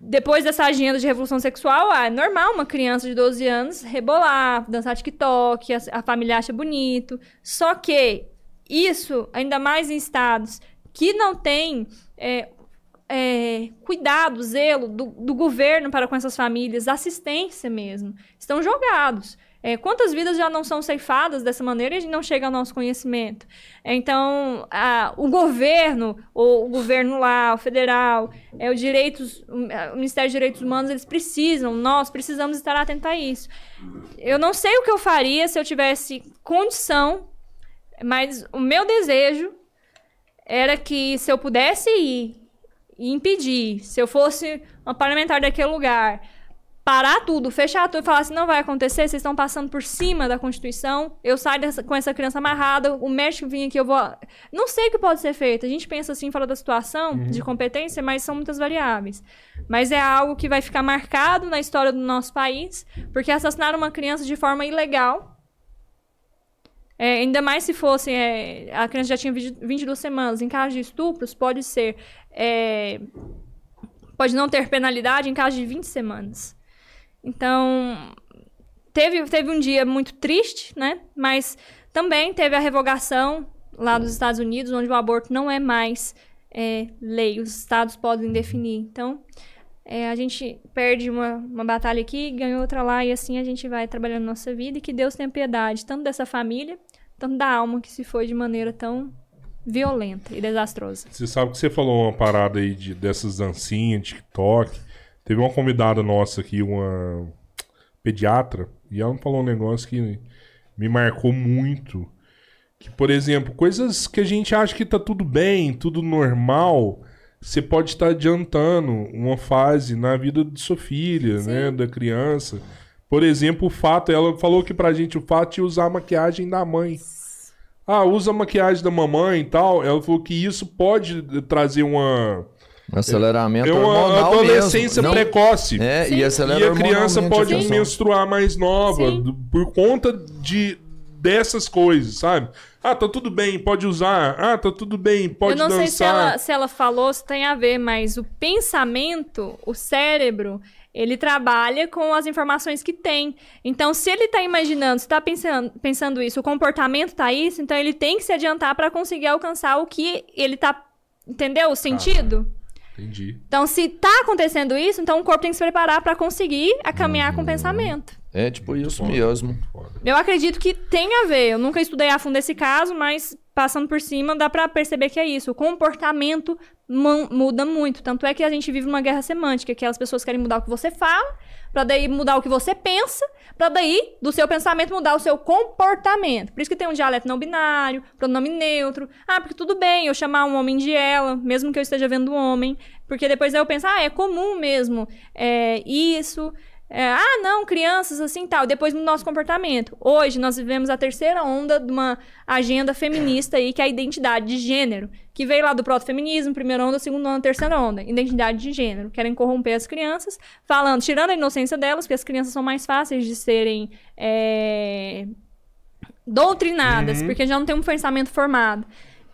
depois dessa agenda de revolução sexual, ah, é normal uma criança de 12 anos rebolar, dançar TikTok, a, a família acha bonito. Só que isso, ainda mais em estados que não têm é, é, cuidado, zelo do, do, governo para com essas famílias, assistência mesmo, estão jogados. É, quantas vidas já não são ceifadas dessa maneira e não chega ao nosso conhecimento? Então, a, o governo, o, o, governo lá, o federal, é, o, direitos, o Ministério dos Direitos Humanos, eles precisam, nós precisamos estar atentos a isso. Eu não sei o que eu faria se eu tivesse condição mas o meu desejo era que se eu pudesse ir e impedir, se eu fosse uma parlamentar daquele lugar, parar tudo, fechar tudo e falar assim, não vai acontecer, vocês estão passando por cima da Constituição, eu saio dessa, com essa criança amarrada, o médico vinha aqui, eu vou... Não sei o que pode ser feito. A gente pensa assim, fala da situação, uhum. de competência, mas são muitas variáveis. Mas é algo que vai ficar marcado na história do nosso país, porque assassinaram uma criança de forma ilegal, é, ainda mais se fosse. É, a criança já tinha 22 semanas. Em caso de estupros, pode ser. É, pode não ter penalidade em caso de 20 semanas. Então. Teve, teve um dia muito triste, né? Mas também teve a revogação lá dos Estados Unidos, onde o aborto não é mais é, lei. Os estados podem definir. Então. É, a gente perde uma, uma batalha aqui, ganha outra lá, e assim a gente vai trabalhando nossa vida. E que Deus tenha piedade, tanto dessa família, tanto da alma que se foi de maneira tão violenta e desastrosa. Você sabe que você falou uma parada aí de, dessas dancinhas, TikTok. Teve uma convidada nossa aqui, uma pediatra, e ela falou um negócio que me marcou muito. Que, por exemplo, coisas que a gente acha que tá tudo bem, tudo normal você pode estar adiantando uma fase na vida de sua filha, Sim. né? Da criança. Por exemplo, o fato, ela falou que pra gente o fato de usar a maquiagem da mãe. Ah, usa a maquiagem da mamãe e tal. Ela falou que isso pode trazer uma. Um aceleramento é uma adolescência mesmo. precoce. É, e, acelera e a criança pode Sim. menstruar mais nova por conta de dessas coisas, sabe? Ah, tá tudo bem, pode usar. Ah, tá tudo bem, pode dançar. Eu não dançar. sei se ela, se ela falou, se tem a ver, mas o pensamento, o cérebro, ele trabalha com as informações que tem. Então, se ele está imaginando, se está pensando, pensando isso, o comportamento está isso, então ele tem que se adiantar para conseguir alcançar o que ele está. Entendeu o sentido? Ah, entendi. Então, se está acontecendo isso, então o corpo tem que se preparar para conseguir a caminhar com o pensamento. É tipo isso foda, mesmo. Foda. Eu acredito que tem a ver. Eu nunca estudei a fundo esse caso, mas passando por cima dá para perceber que é isso. O comportamento muda muito. Tanto é que a gente vive uma guerra semântica, que as pessoas querem mudar o que você fala, para daí mudar o que você pensa, para daí do seu pensamento mudar o seu comportamento. Por isso que tem um dialeto não binário, pronome neutro. Ah, porque tudo bem eu chamar um homem de ela, mesmo que eu esteja vendo um homem, porque depois eu penso, ah, é comum mesmo. É isso. É, ah, não, crianças assim tal. Depois no nosso comportamento. Hoje nós vivemos a terceira onda de uma agenda feminista aí, que é a identidade de gênero, que veio lá do proto-feminismo, primeira onda, segunda onda, terceira onda. Identidade de gênero. Querem corromper as crianças, falando, tirando a inocência delas, porque as crianças são mais fáceis de serem é, doutrinadas, uhum. porque já não tem um pensamento formado.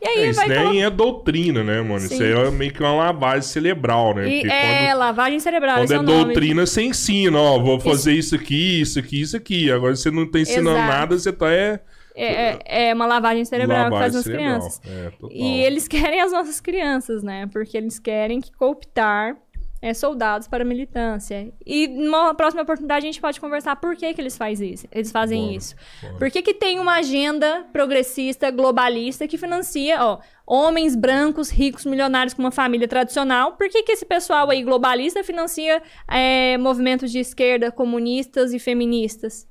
E aí é, isso nem colo... é doutrina, né, mano? Sim. Isso aí é meio que uma lavagem cerebral, né? E é, quando, lavagem cerebral. Quando é, é doutrina, você ensina, ó, vou fazer isso. isso. aqui, isso aqui, isso aqui. Agora você não tá ensinando Exato. nada, você tá é... É, é, é uma lavagem cerebral lavagem que faz nas crianças. É, e eles querem as nossas crianças, né? Porque eles querem que cooptar é, soldados para a militância. E numa próxima oportunidade a gente pode conversar por que, que eles, faz isso, eles fazem bora, isso. Bora. Por que, que tem uma agenda progressista, globalista, que financia, ó, homens brancos, ricos, milionários com uma família tradicional. Por que, que esse pessoal aí globalista financia é, movimentos de esquerda, comunistas e feministas?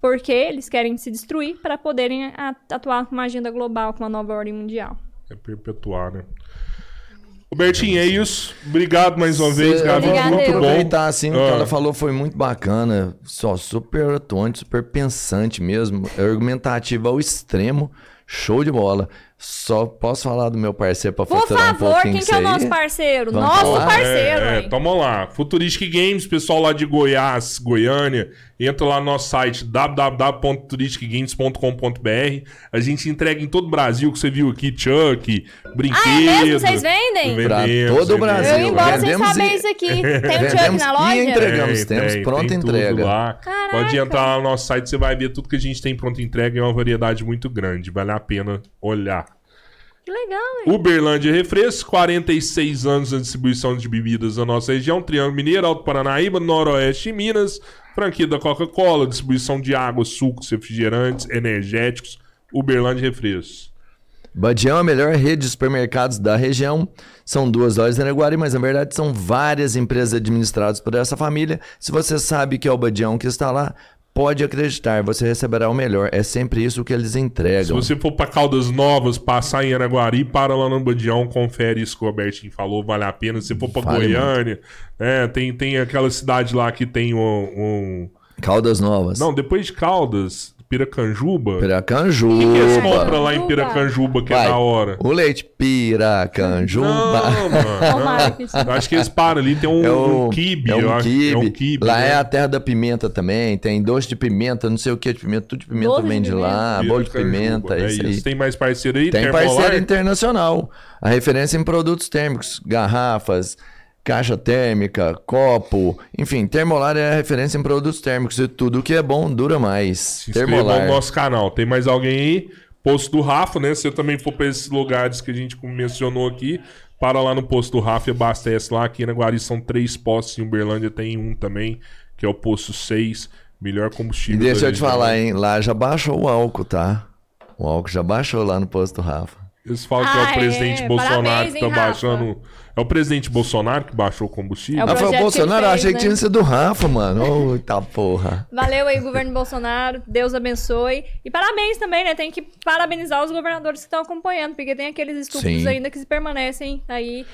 Porque eles querem se destruir para poderem atuar com uma agenda global, com uma nova ordem mundial. É perpetuar, né? Robertinho, é isso. Obrigado mais uma vez, Gabi. Obrigada, Vamos eu. aproveitar assim, o que Ah. ela falou foi muito bacana. Só super atuante, super pensante mesmo. Argumentativa ao extremo. Show de bola. Só posso falar do meu parceiro pra Por faturar um favor, pouquinho quem que é o nosso parceiro? Vamos nosso falar? parceiro, É, tamo lá. Futuristic Games, pessoal lá de Goiás, Goiânia, entra lá no nosso site www.turisticgames.com.br. A gente entrega em todo o Brasil, que você viu aqui, Chuck, brinquedo. Ah, é mesmo? Vocês vendem? Pra Vendemos, todo o. Brasil. Eu ia embora sem vendemos saber e- isso aqui. Tem o Chuck Vendemos na e loja? entregamos. temos pronta tudo entrega. lá. Caraca. Pode entrar lá no nosso site, você vai ver tudo que a gente tem pronta entrega. É uma variedade muito grande, vale a pena olhar. Que legal, hein? Uberlândia Refrescos, 46 anos de distribuição de bebidas na nossa região. Triângulo Mineiro, Alto Paranaíba, Noroeste e Minas. Franquia da Coca-Cola, distribuição de água, sucos, refrigerantes, energéticos. Uberlândia Refrescos. Badião é a melhor rede de supermercados da região. São duas lojas em Araguari, mas na verdade são várias empresas administradas por essa família. Se você sabe que é o Badião que está lá, pode acreditar, você receberá o melhor. É sempre isso que eles Se entregam. você for pra Caldas Novas, passar em Araguari, para lá no Badião, confere isso que o Albertinho falou, vale a pena. Se for pra Vale Goiânia, né, tem, tem aquela cidade lá que tem um, um- Caldas Novas. Não, depois de Caldas, Piracanjuba. Piracanjuba. O que, que eles compram lá em Piracanjuba. Que é Vai. da hora? O leite Piracanjuba. Não, mano. Acho que eles param ali, tem um, É o, um quibe. é eu um acho- quibe. É um quibe. Lá né? é a terra da pimenta também. Tem doce de pimenta, não sei o que de pimenta. Tudo de pimenta de vem de lá. Bolo de pimenta. É isso aí. Tem mais parceiro aí? Tem Termolar? parceiro internacional. A referência em produtos térmicos, garrafas, caixa térmica, copo, enfim, Termolar é a referência em produtos térmicos e tudo que é bom dura mais. Se inscreva Termolar. no nosso canal. Tem mais alguém aí? Posto do Rafa, né? Se você também for para esses lugares que a gente mencionou aqui, para lá no posto do Rafa e abastece lá. Aqui na Guari são três postos, em Uberlândia tem um também, que é o posto 6. Melhor E combustível. deixa da eu te falar, hein? Lá já baixou o álcool, tá? O álcool já baixou lá no posto Rafa. Eles falam que é Ah, o presidente é. Bolsonaro Parabéns, que tá hein, Rafa? É o presidente Bolsonaro que baixou o combustível? É o Ah, Bolsonaro? Fez, achei que né? tinha sido o Rafa, mano. Tá porra. Valeu aí, governo Bolsonaro. Deus abençoe. E parabéns também, né? Tem que parabenizar os governadores que estão acompanhando, porque tem aqueles estúpidos Sim. ainda que se permanecem aí.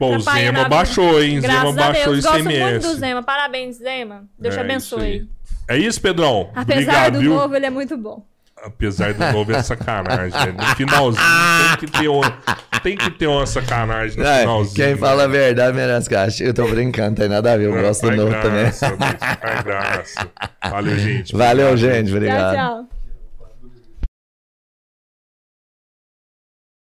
Bom, o Zema baixou, hein? Zema Graças a baixou Deus. o Gosto muito ICMS. do Zema. Parabéns, Zema. Deus te É, abençoe. isso aí. É isso, Pedrão? Apesar Obrigado, do viu? novo, ele é muito bom. Apesar do novo é sacanagem, velho. No finalzinho tem que ter uma, tem que ter uma sacanagem no É, finalzinho. quem fala a verdade merece caixa. Eu tô brincando, tem nada a ver. Eu gosto do novo também. graça, bicho, faz graça. Valeu, gente. Valeu, Obrigado. gente. Obrigado. Tchau, tchau.